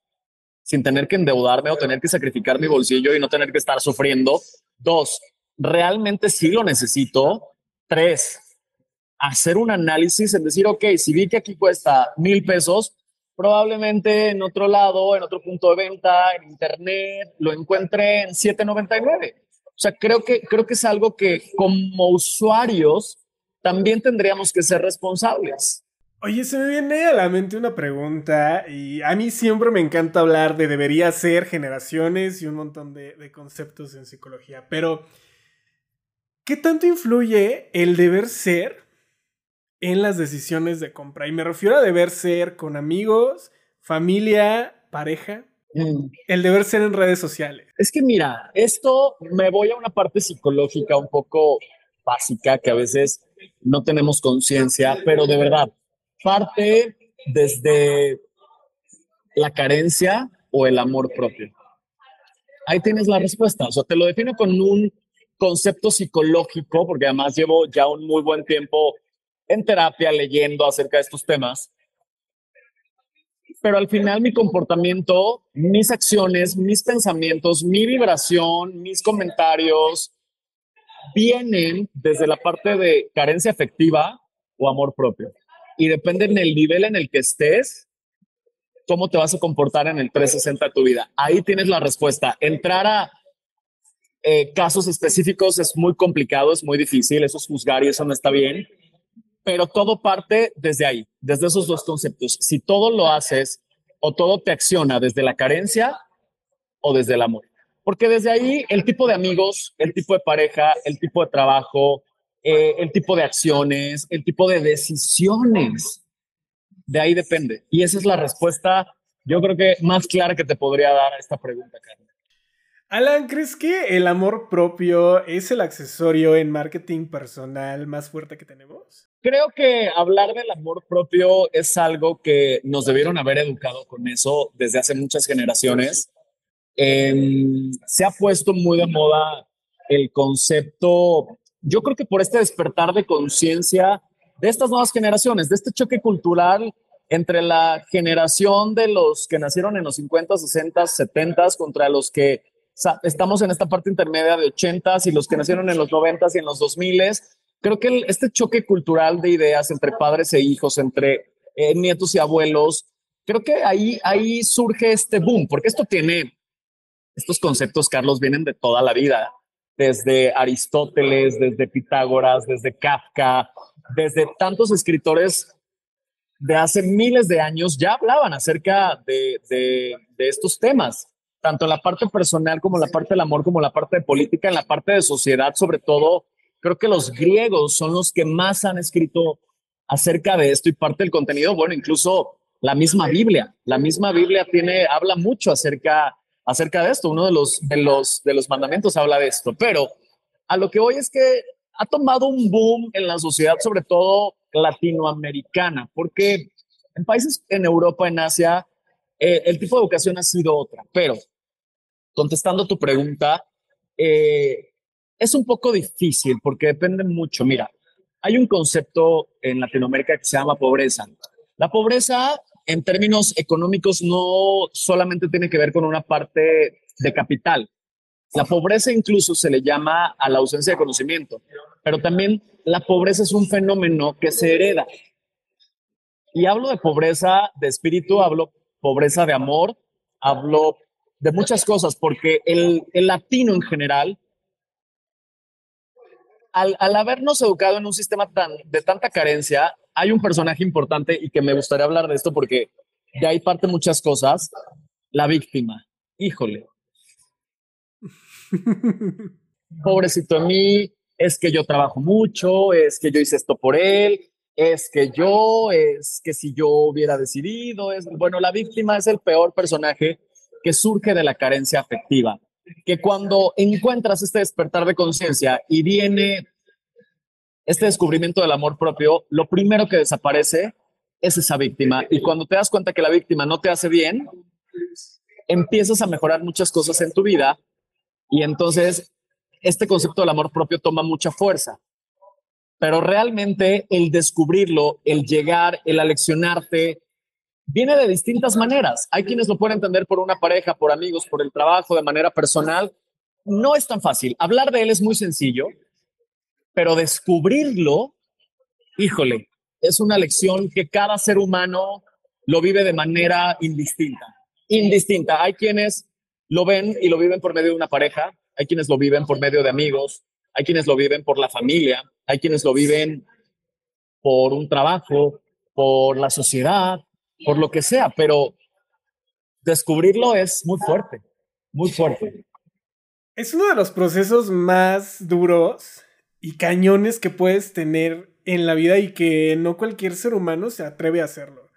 sin tener que endeudarme o tener que sacrificar mi bolsillo y no tener que estar sufriendo? Dos, ¿realmente sí lo necesito? Tres, hacer un análisis en decir, ok, si vi que aquí cuesta mil pesos, probablemente en otro lado, en otro punto de venta, en internet, lo encuentre en 7.99. O sea, creo que, creo que es algo que como usuarios también tendríamos que ser responsables. Oye, se me viene a la mente una pregunta y a mí siempre me encanta hablar de debería ser generaciones y un montón de, de conceptos en psicología, pero ¿qué tanto influye el deber ser en las decisiones de compra. Y me refiero a deber ser con amigos, familia, pareja. Mm. El deber ser en redes sociales. Es que mira, esto me voy a una parte psicológica un poco básica que a veces no tenemos conciencia, pero de verdad, parte desde la carencia o el amor propio. Ahí tienes la respuesta. O sea, te lo defino con un concepto psicológico, porque además llevo ya un muy buen tiempo en terapia leyendo acerca de estos temas. Pero al final mi comportamiento, mis acciones, mis pensamientos, mi vibración, mis comentarios vienen desde la parte de carencia afectiva o amor propio. Y depende en el nivel en el que estés, cómo te vas a comportar en el 360 de tu vida. Ahí tienes la respuesta. Entrar a eh, casos específicos es muy complicado, es muy difícil, eso es juzgar y eso no está bien pero todo parte desde ahí, desde esos dos conceptos. Si todo lo haces o todo te acciona desde la carencia o desde el amor. Porque desde ahí el tipo de amigos, el tipo de pareja, el tipo de trabajo, eh, el tipo de acciones, el tipo de decisiones, de ahí depende. Y esa es la respuesta, yo creo que más clara que te podría dar a esta pregunta, Carmen. Alan, ¿crees que el amor propio es el accesorio en marketing personal más fuerte que tenemos? Creo que hablar del amor propio es algo que nos debieron haber educado con eso desde hace muchas generaciones. Em, se ha puesto muy de moda el concepto, yo creo que por este despertar de conciencia de estas nuevas generaciones, de este choque cultural entre la generación de los que nacieron en los 50, 60, 70 contra los que estamos en esta parte intermedia de 80s y los que nacieron en los 90s y en los 2000s. Creo que este choque cultural de ideas entre padres e hijos, entre eh, nietos y abuelos, creo que ahí, ahí surge este boom, porque esto tiene, estos conceptos, Carlos, vienen de toda la vida, desde Aristóteles, desde Pitágoras, desde Kafka, desde tantos escritores de hace miles de años ya hablaban acerca de, de, de estos temas tanto en la parte personal como en la parte del amor, como en la parte de política, en la parte de sociedad, sobre todo, creo que los griegos son los que más han escrito acerca de esto y parte del contenido, bueno, incluso la misma Biblia, la misma Biblia tiene, habla mucho acerca, acerca de esto, uno de los, de, los, de los mandamientos habla de esto, pero a lo que voy es que ha tomado un boom en la sociedad, sobre todo latinoamericana, porque en países en Europa, en Asia, eh, el tipo de educación ha sido otra, pero contestando tu pregunta, eh, es un poco difícil porque depende mucho. Mira, hay un concepto en Latinoamérica que se llama pobreza. La pobreza en términos económicos no solamente tiene que ver con una parte de capital. La pobreza incluso se le llama a la ausencia de conocimiento, pero también la pobreza es un fenómeno que se hereda. Y hablo de pobreza de espíritu, hablo pobreza de amor, hablo de muchas cosas, porque el, latino en general, al, habernos educado en un sistema tan, de tanta carencia, hay un personaje importante y que me gustaría hablar de esto porque de ahí parte muchas cosas, la víctima. Híjole. *laughs* Pobrecito de mí, es que yo trabajo mucho, es que yo hice esto por él, es que yo, es que si yo hubiera decidido, es, bueno, la víctima es el peor personaje que surge de la carencia afectiva, que cuando encuentras este despertar de conciencia y viene este descubrimiento del amor propio, lo primero que desaparece es esa víctima. Y cuando te das cuenta que la víctima no te hace bien, empiezas a mejorar muchas cosas en tu vida y entonces este concepto del amor propio toma mucha fuerza. Pero realmente el descubrirlo, el llegar, el aleccionarte, viene de distintas maneras. Hay quienes lo pueden entender por una pareja, por amigos, por el trabajo, de manera personal. No es tan fácil. Hablar de él es muy sencillo, pero descubrirlo, híjole, es una lección que cada ser humano lo vive de manera indistinta. Indistinta. Hay quienes lo ven y lo viven por medio de una pareja, hay quienes lo viven por medio de amigos, hay quienes lo viven por la familia, hay quienes lo viven por un trabajo, por la sociedad, por lo que sea, pero descubrirlo es muy fuerte, muy fuerte. Es uno de los procesos más duros y cañones que puedes tener en la vida y que no cualquier ser humano se atreve a hacerlo.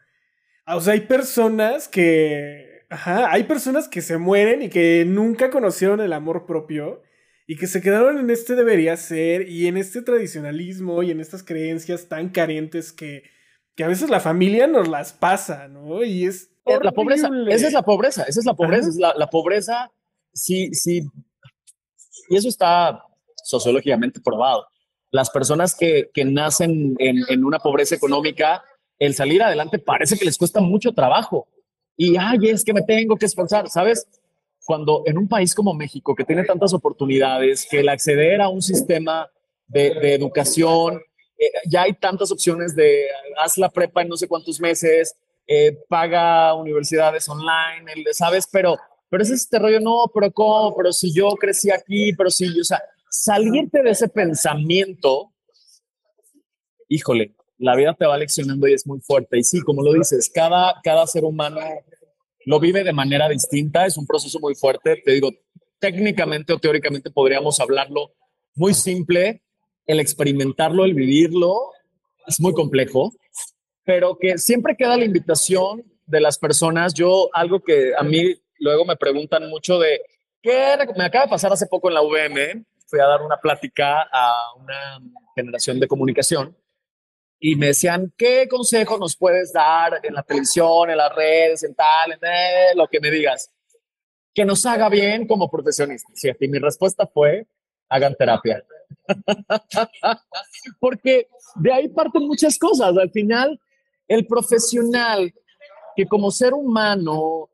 O sea, hay personas que... Ajá, hay personas que se mueren y que nunca conocieron el amor propio y que se quedaron en este debería ser y en este tradicionalismo y en estas creencias tan carentes que que a veces la familia nos las pasa, ¿no? Y es... La pobreza, esa es la pobreza, esa es la pobreza, es la, pobreza, sí, sí, y eso está sociológicamente probado. Las personas que, que nacen en, en, una pobreza económica, el salir adelante parece que les cuesta mucho trabajo. Y, ay, es que me tengo que esforzar, ¿sabes? Cuando en un país como México, que tiene tantas oportunidades, que el acceder a un sistema de, de educación eh, ya hay tantas opciones de haz la prepa en no sé cuántos meses, eh, paga universidades online, ¿sabes? Pero, pero es este rollo, no, pero ¿cómo? Pero si yo crecí aquí, pero si yo, o sea, salirte de ese pensamiento, híjole, la vida te va leccionando y es muy fuerte. Y sí, como lo dices, cada, cada ser humano lo vive de manera distinta, es un proceso muy fuerte. Te digo, técnicamente o teóricamente podríamos hablarlo muy simple, el experimentarlo, el vivirlo, es muy complejo, pero que siempre queda la invitación de las personas. Yo, algo que a mí luego me preguntan mucho de, ¿qué me acaba de pasar hace poco en la VM? Fui a dar una plática a una generación de comunicación y me decían, ¿qué consejo nos puedes dar en la televisión, en las redes, en tal, en eh, lo que me digas? Que nos haga bien como profesionistas. Y mi respuesta fue, hagan terapia. *laughs* Porque de ahí parten muchas cosas. Al final, el profesional que como ser humano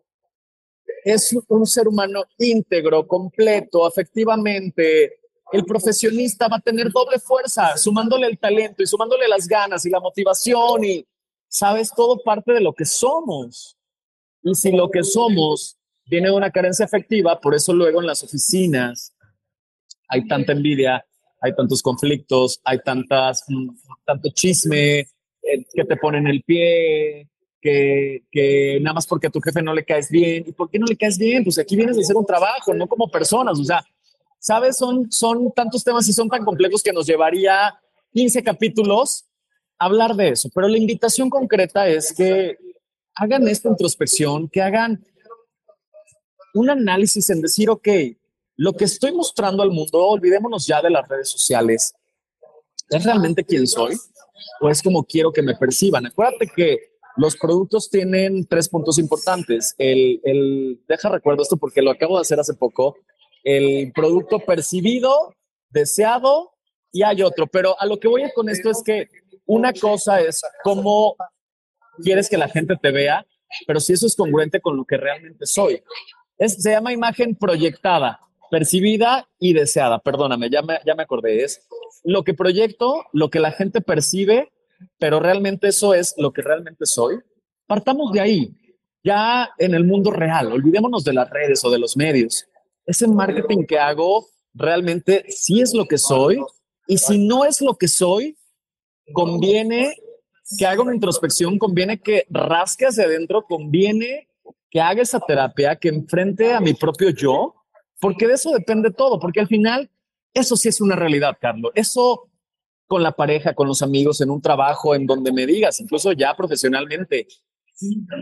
es un ser humano íntegro, completo, afectivamente, el profesionista va a tener doble fuerza, sumándole el talento y sumándole las ganas y la motivación y, sabes, todo parte de lo que somos. Y si lo que somos viene de una carencia afectiva, por eso luego en las oficinas hay tanta envidia, hay tantos conflictos, hay tantas, tanto chisme eh, que te ponen el pie, que, que, nada más porque a tu jefe no le caes bien. ¿Y por qué no le caes bien? Pues aquí vienes a hacer un trabajo, no como personas. O sea, ¿sabes? Son, son tantos temas y son tan complejos que nos llevaría 15 capítulos hablar de eso. Pero la invitación concreta es que hagan esta introspección, que hagan un análisis en decir, ok, lo que estoy mostrando al mundo, olvidémonos ya de las redes sociales, ¿es realmente quién soy? ¿O es como quiero que me perciban? Acuérdate que los productos tienen tres puntos importantes. El, el, deja recuerdo esto porque lo acabo de hacer hace poco. El producto percibido, deseado y hay otro. Pero a lo que voy con esto es que una cosa es cómo quieres que la gente te vea, pero si eso es congruente con lo que realmente soy. Es, se llama imagen proyectada percibida y deseada. Perdóname, ya me, ya me acordé. Es lo que proyecto, lo que la gente percibe, pero realmente eso es lo que realmente soy. Partamos de ahí, ya en el mundo real. Olvidémonos de las redes o de los medios. Ese marketing que hago realmente sí es lo que soy. Y si no es lo que soy, conviene que haga una introspección, conviene que rasque hacia adentro, conviene que haga esa terapia, que enfrente a mi propio yo porque de eso depende todo, porque al final eso sí es una realidad, Carlos. Eso con la pareja, con los amigos, en un trabajo, en donde me digas, incluso ya profesionalmente.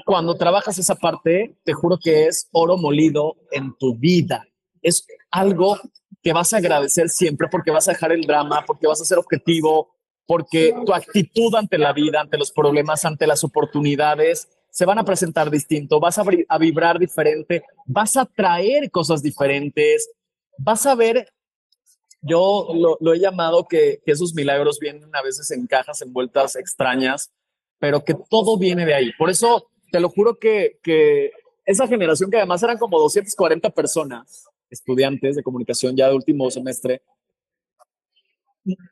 Cuando trabajas esa parte, te juro que es oro molido en tu vida. Es algo que vas a agradecer siempre porque vas a dejar el drama, porque vas a ser objetivo, porque tu actitud ante la vida, ante los problemas, ante las oportunidades, se van a presentar distinto, vas a, vibrar diferente, vas a traer cosas diferentes, vas a ver Yo lo, he llamado que, esos milagros vienen a veces en cajas envueltas extrañas, pero que todo viene de ahí. Por eso te lo juro que, que esa generación que además eran como 240 personas, estudiantes de comunicación ya de último semestre,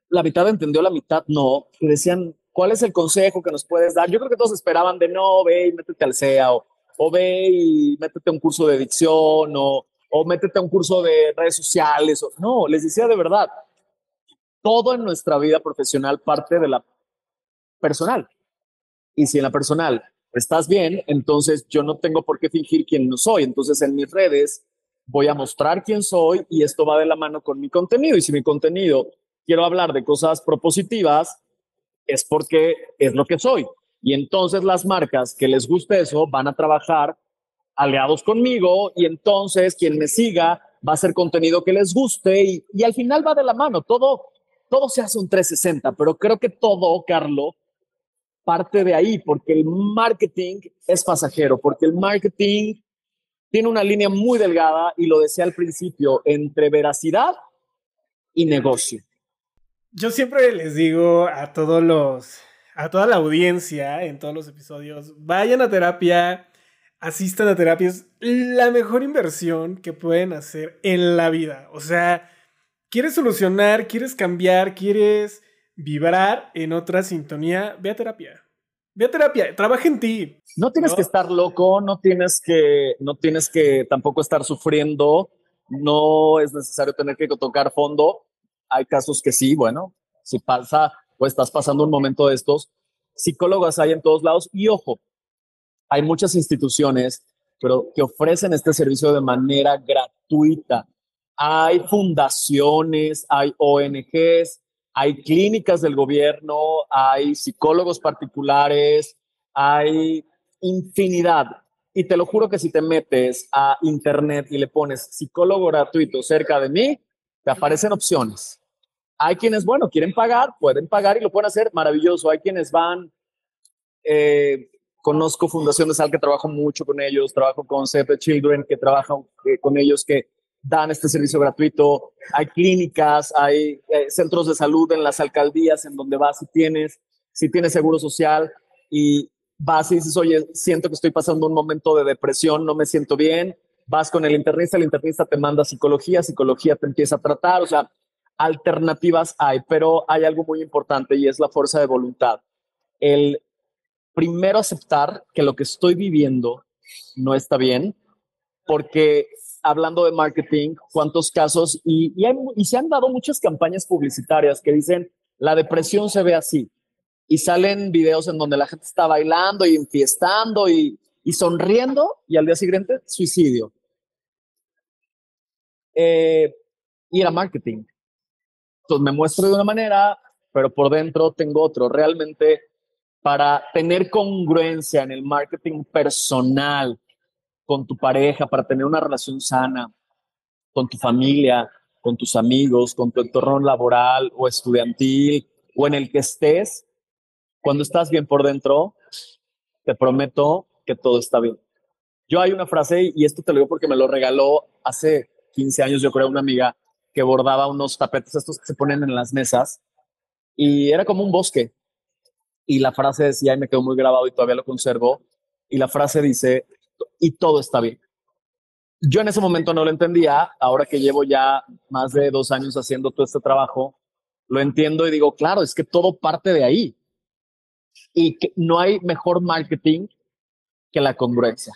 la mitad entendió, la mitad no, y decían, ¿cuál es el consejo que nos puedes dar? Yo creo que todos esperaban de no, ve y métete al CEA o, o ve y métete a un curso de dicción o, o métete a un curso de redes sociales. O, no, les decía de verdad, todo en nuestra vida profesional parte de la personal. Y si en la personal estás bien, entonces yo no tengo por qué fingir quién no soy. Entonces en mis redes voy a mostrar quién soy y esto va de la mano con mi contenido. Y si mi contenido quiero hablar de cosas propositivas, es porque es lo que soy. Y entonces las marcas que les guste eso van a trabajar aliados conmigo y entonces quien me siga va a hacer contenido que les guste y, y al final va de la mano. Todo, todo se hace un 360, pero creo que todo, Carlos, parte de ahí, porque el marketing es pasajero, porque el marketing tiene una línea muy delgada, y lo decía al principio, entre veracidad y negocio. Yo siempre les digo a todos los, a toda la audiencia en todos los episodios, vayan a terapia, asistan a terapia, es la mejor inversión que pueden hacer en la vida. O sea, quieres solucionar, quieres cambiar, quieres vibrar en otra sintonía, ve a terapia. Ve a terapia, trabaja en ti. No tienes que estar loco, no tienes que, no tienes que tampoco estar sufriendo, no es necesario tener que tocar fondo hay casos que sí, bueno, si pasa o estás pasando un momento de estos, psicólogos hay en todos lados y ojo, hay muchas instituciones pero que ofrecen este servicio de manera gratuita. Hay fundaciones, hay ONGs, hay clínicas del gobierno, hay psicólogos particulares, hay infinidad. Y te lo juro que si te metes a internet y le pones psicólogo gratuito cerca de mí, te aparecen opciones. Hay quienes, bueno, quieren pagar, pueden pagar y lo pueden hacer, maravilloso. Hay quienes van, eh, conozco Fundación de Sal que trabajo mucho con ellos, trabajo con Save Children que trabajan eh, con ellos que dan este servicio gratuito. Hay clínicas, hay eh, centros de salud en las alcaldías en donde vas si tienes, si tienes seguro social y vas y dices, oye, siento que estoy pasando un momento de depresión, no me siento bien, vas con el internista, el internista te manda psicología, psicología te empieza a tratar, o sea, alternativas hay, pero hay algo muy importante y es la fuerza de voluntad. El primero aceptar que lo que estoy viviendo no está bien, porque hablando de marketing, cuántos casos, y, y, se han dado muchas campañas publicitarias que dicen, la depresión se ve así, y salen videos en donde la gente está bailando y enfiestando y, y sonriendo, y al día siguiente, suicidio eh, a marketing. Entonces me muestro de una manera, pero por dentro tengo otro. Realmente para tener congruencia en el marketing personal con tu pareja, para tener una relación sana con tu familia, con tus amigos, con tu entorno laboral o estudiantil o en el que estés, cuando estás bien por dentro, te prometo que todo está bien. Yo hay una frase, y esto te lo digo porque me lo regaló hace 15 años, yo creo, una amiga que bordaba unos tapetes estos que se ponen en las mesas y era como un bosque. Y la frase decía, me quedó muy grabado y todavía lo conservo, y la frase dice, y todo está bien. Yo en ese momento no lo entendía, ahora que llevo ya más de dos años haciendo todo este trabajo, lo entiendo y digo, claro, es que todo parte de ahí. Y que no hay mejor marketing que la congruencia,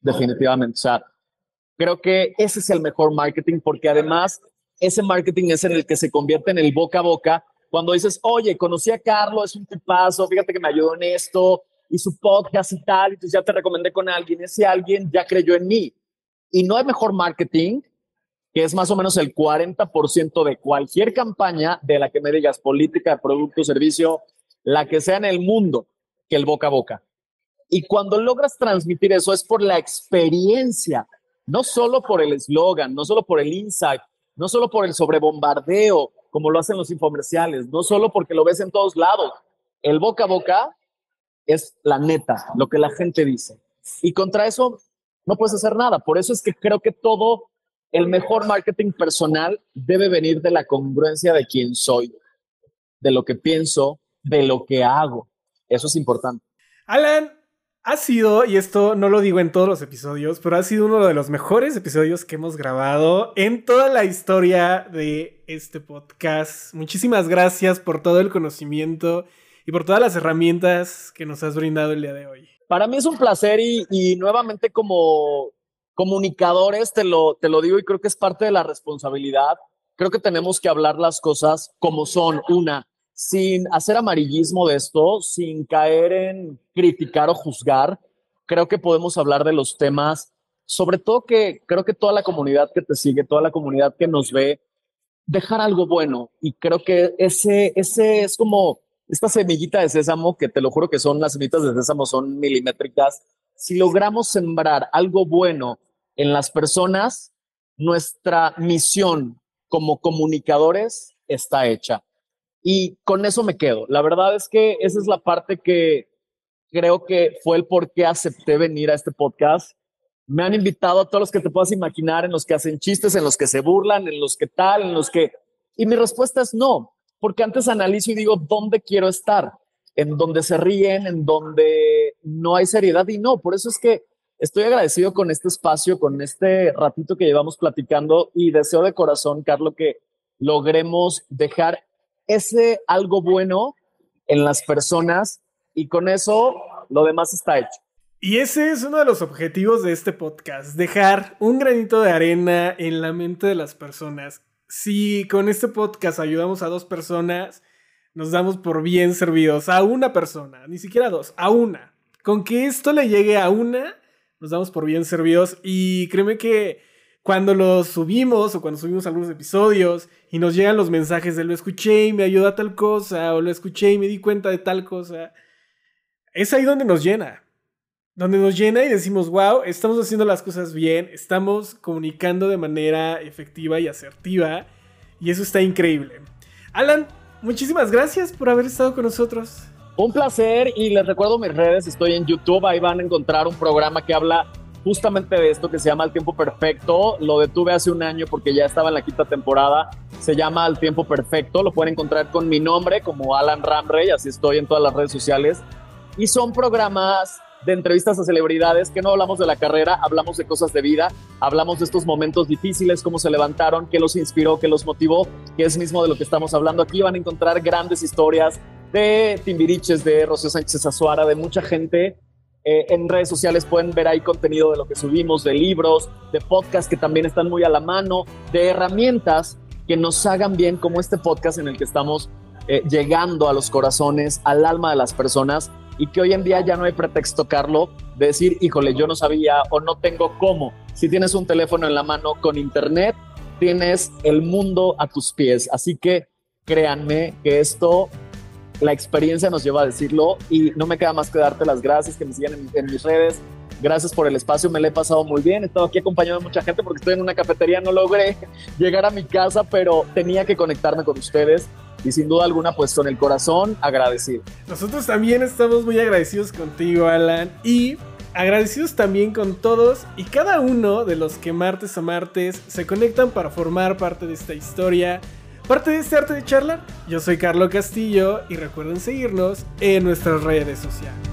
definitivamente. O sea, Creo que ese es el mejor marketing porque además ese marketing es en el que se convierte en el boca a boca. Cuando dices, oye, conocí a Carlos, es un tipazo, fíjate que me ayudó en esto, y su podcast y tal, y entonces ya te recomendé con alguien, ese alguien ya creyó en mí. Y no hay mejor marketing, que es más o menos el 40% de cualquier campaña de la que me digas, política, producto, servicio, la que sea en el mundo, que el boca a boca. Y cuando logras transmitir eso es por la experiencia no solo por el eslogan, no solo por el insight, no solo por el sobrebombardeo, como lo hacen los infomerciales, no solo porque lo ves en todos lados. El boca a boca es la neta, lo que la gente dice. Y contra eso no puedes hacer nada. Por eso es que creo que todo el mejor marketing personal debe venir de la congruencia de quién soy, de lo que pienso, de lo que hago. Eso es importante. Alan, ha sido, y esto no lo digo en todos los episodios, pero ha sido uno de los mejores episodios que hemos grabado en toda la historia de este podcast. Muchísimas gracias por todo el conocimiento y por todas las herramientas que nos has brindado el día de hoy. Para mí es un placer y, nuevamente como comunicadores, te lo, te lo digo y creo que es parte de la responsabilidad. Creo que tenemos que hablar las cosas como son. Una, sin hacer amarillismo de esto, sin caer en criticar o juzgar. Creo que podemos hablar de los temas, sobre todo que creo que toda la comunidad que te sigue, toda la comunidad que nos ve, dejar algo bueno. Y creo que ese, ese es como esta semillita de sésamo, que te lo juro que son las semillitas de sésamo, son milimétricas. Si logramos sembrar algo bueno en las personas, nuestra misión como comunicadores está hecha. Y con eso me quedo. La verdad es que esa es la parte que creo que fue el por qué acepté venir a este podcast. Me han invitado a todos los que te puedas imaginar, en los que hacen chistes, en los que se burlan, en los que tal, en los que... Y mi respuesta es no, porque antes analizo y digo, ¿dónde quiero estar? En donde se ríen, en donde no hay seriedad y no. Por eso es que Estoy agradecido con este espacio, con este ratito que llevamos platicando y deseo de corazón, Carlos, que logremos dejar ese algo bueno en las personas y con eso lo demás está hecho. Y ese es uno de los objetivos de este podcast, dejar un granito de arena en la mente de las personas. Si con este podcast ayudamos a dos personas, nos damos por bien servidos a una persona, ni siquiera a dos, a una. Con que esto le llegue a una, nos damos por bien servidos y créeme que cuando los subimos o cuando subimos algunos episodios y nos llegan los mensajes de lo escuché y me ayuda a tal cosa o lo escuché y me di cuenta de tal cosa, es ahí donde nos llena. Donde nos llena y decimos, wow, estamos haciendo las cosas bien, estamos comunicando de manera efectiva y asertiva y eso está increíble. Alan, muchísimas gracias por haber estado con nosotros. Un placer y les recuerdo mis redes, estoy en YouTube, ahí van a encontrar un programa que habla justamente de esto que se llama El Tiempo Perfecto. Lo detuve hace un año porque ya estaba en la quinta temporada. Se llama El Tiempo Perfecto. Lo pueden encontrar con mi nombre como Alan Ramrey, así estoy en todas las redes sociales. Y son programas de entrevistas a celebridades que no hablamos de la carrera, hablamos de cosas de vida, hablamos de estos momentos difíciles, cómo se levantaron, qué los inspiró, qué los motivó, que es mismo de lo que estamos hablando aquí. Van a encontrar grandes historias de Timbiriches, de Rocío Sánchez Azuara, de mucha gente. Eh, en redes sociales pueden ver ahí contenido de lo que subimos, de libros, de podcasts que también están muy a la mano, de herramientas que nos hagan bien como este podcast en el que estamos eh, llegando a los corazones, al alma de las personas y que hoy en día ya no hay pretexto, Carlo, de decir, híjole, yo no sabía o no tengo cómo. Si tienes un teléfono en la mano con internet, tienes el mundo a tus pies. Así que créanme que esto la experiencia nos lleva a decirlo y no me queda más que darte las gracias, que me sigan en, mis redes. Gracias por el espacio, me lo he pasado muy bien. He estado aquí acompañado de mucha gente porque estoy en una cafetería, no logré *laughs* llegar a mi casa, pero tenía que conectarme con ustedes y sin duda alguna, pues con el corazón agradecido. Nosotros también estamos muy agradecidos contigo, Alan, y agradecidos también con todos y cada uno de los que martes a martes se conectan para formar parte de esta historia Parte de este arte de charlar, yo soy Carlos Castillo y recuerden seguirnos en nuestras redes sociales.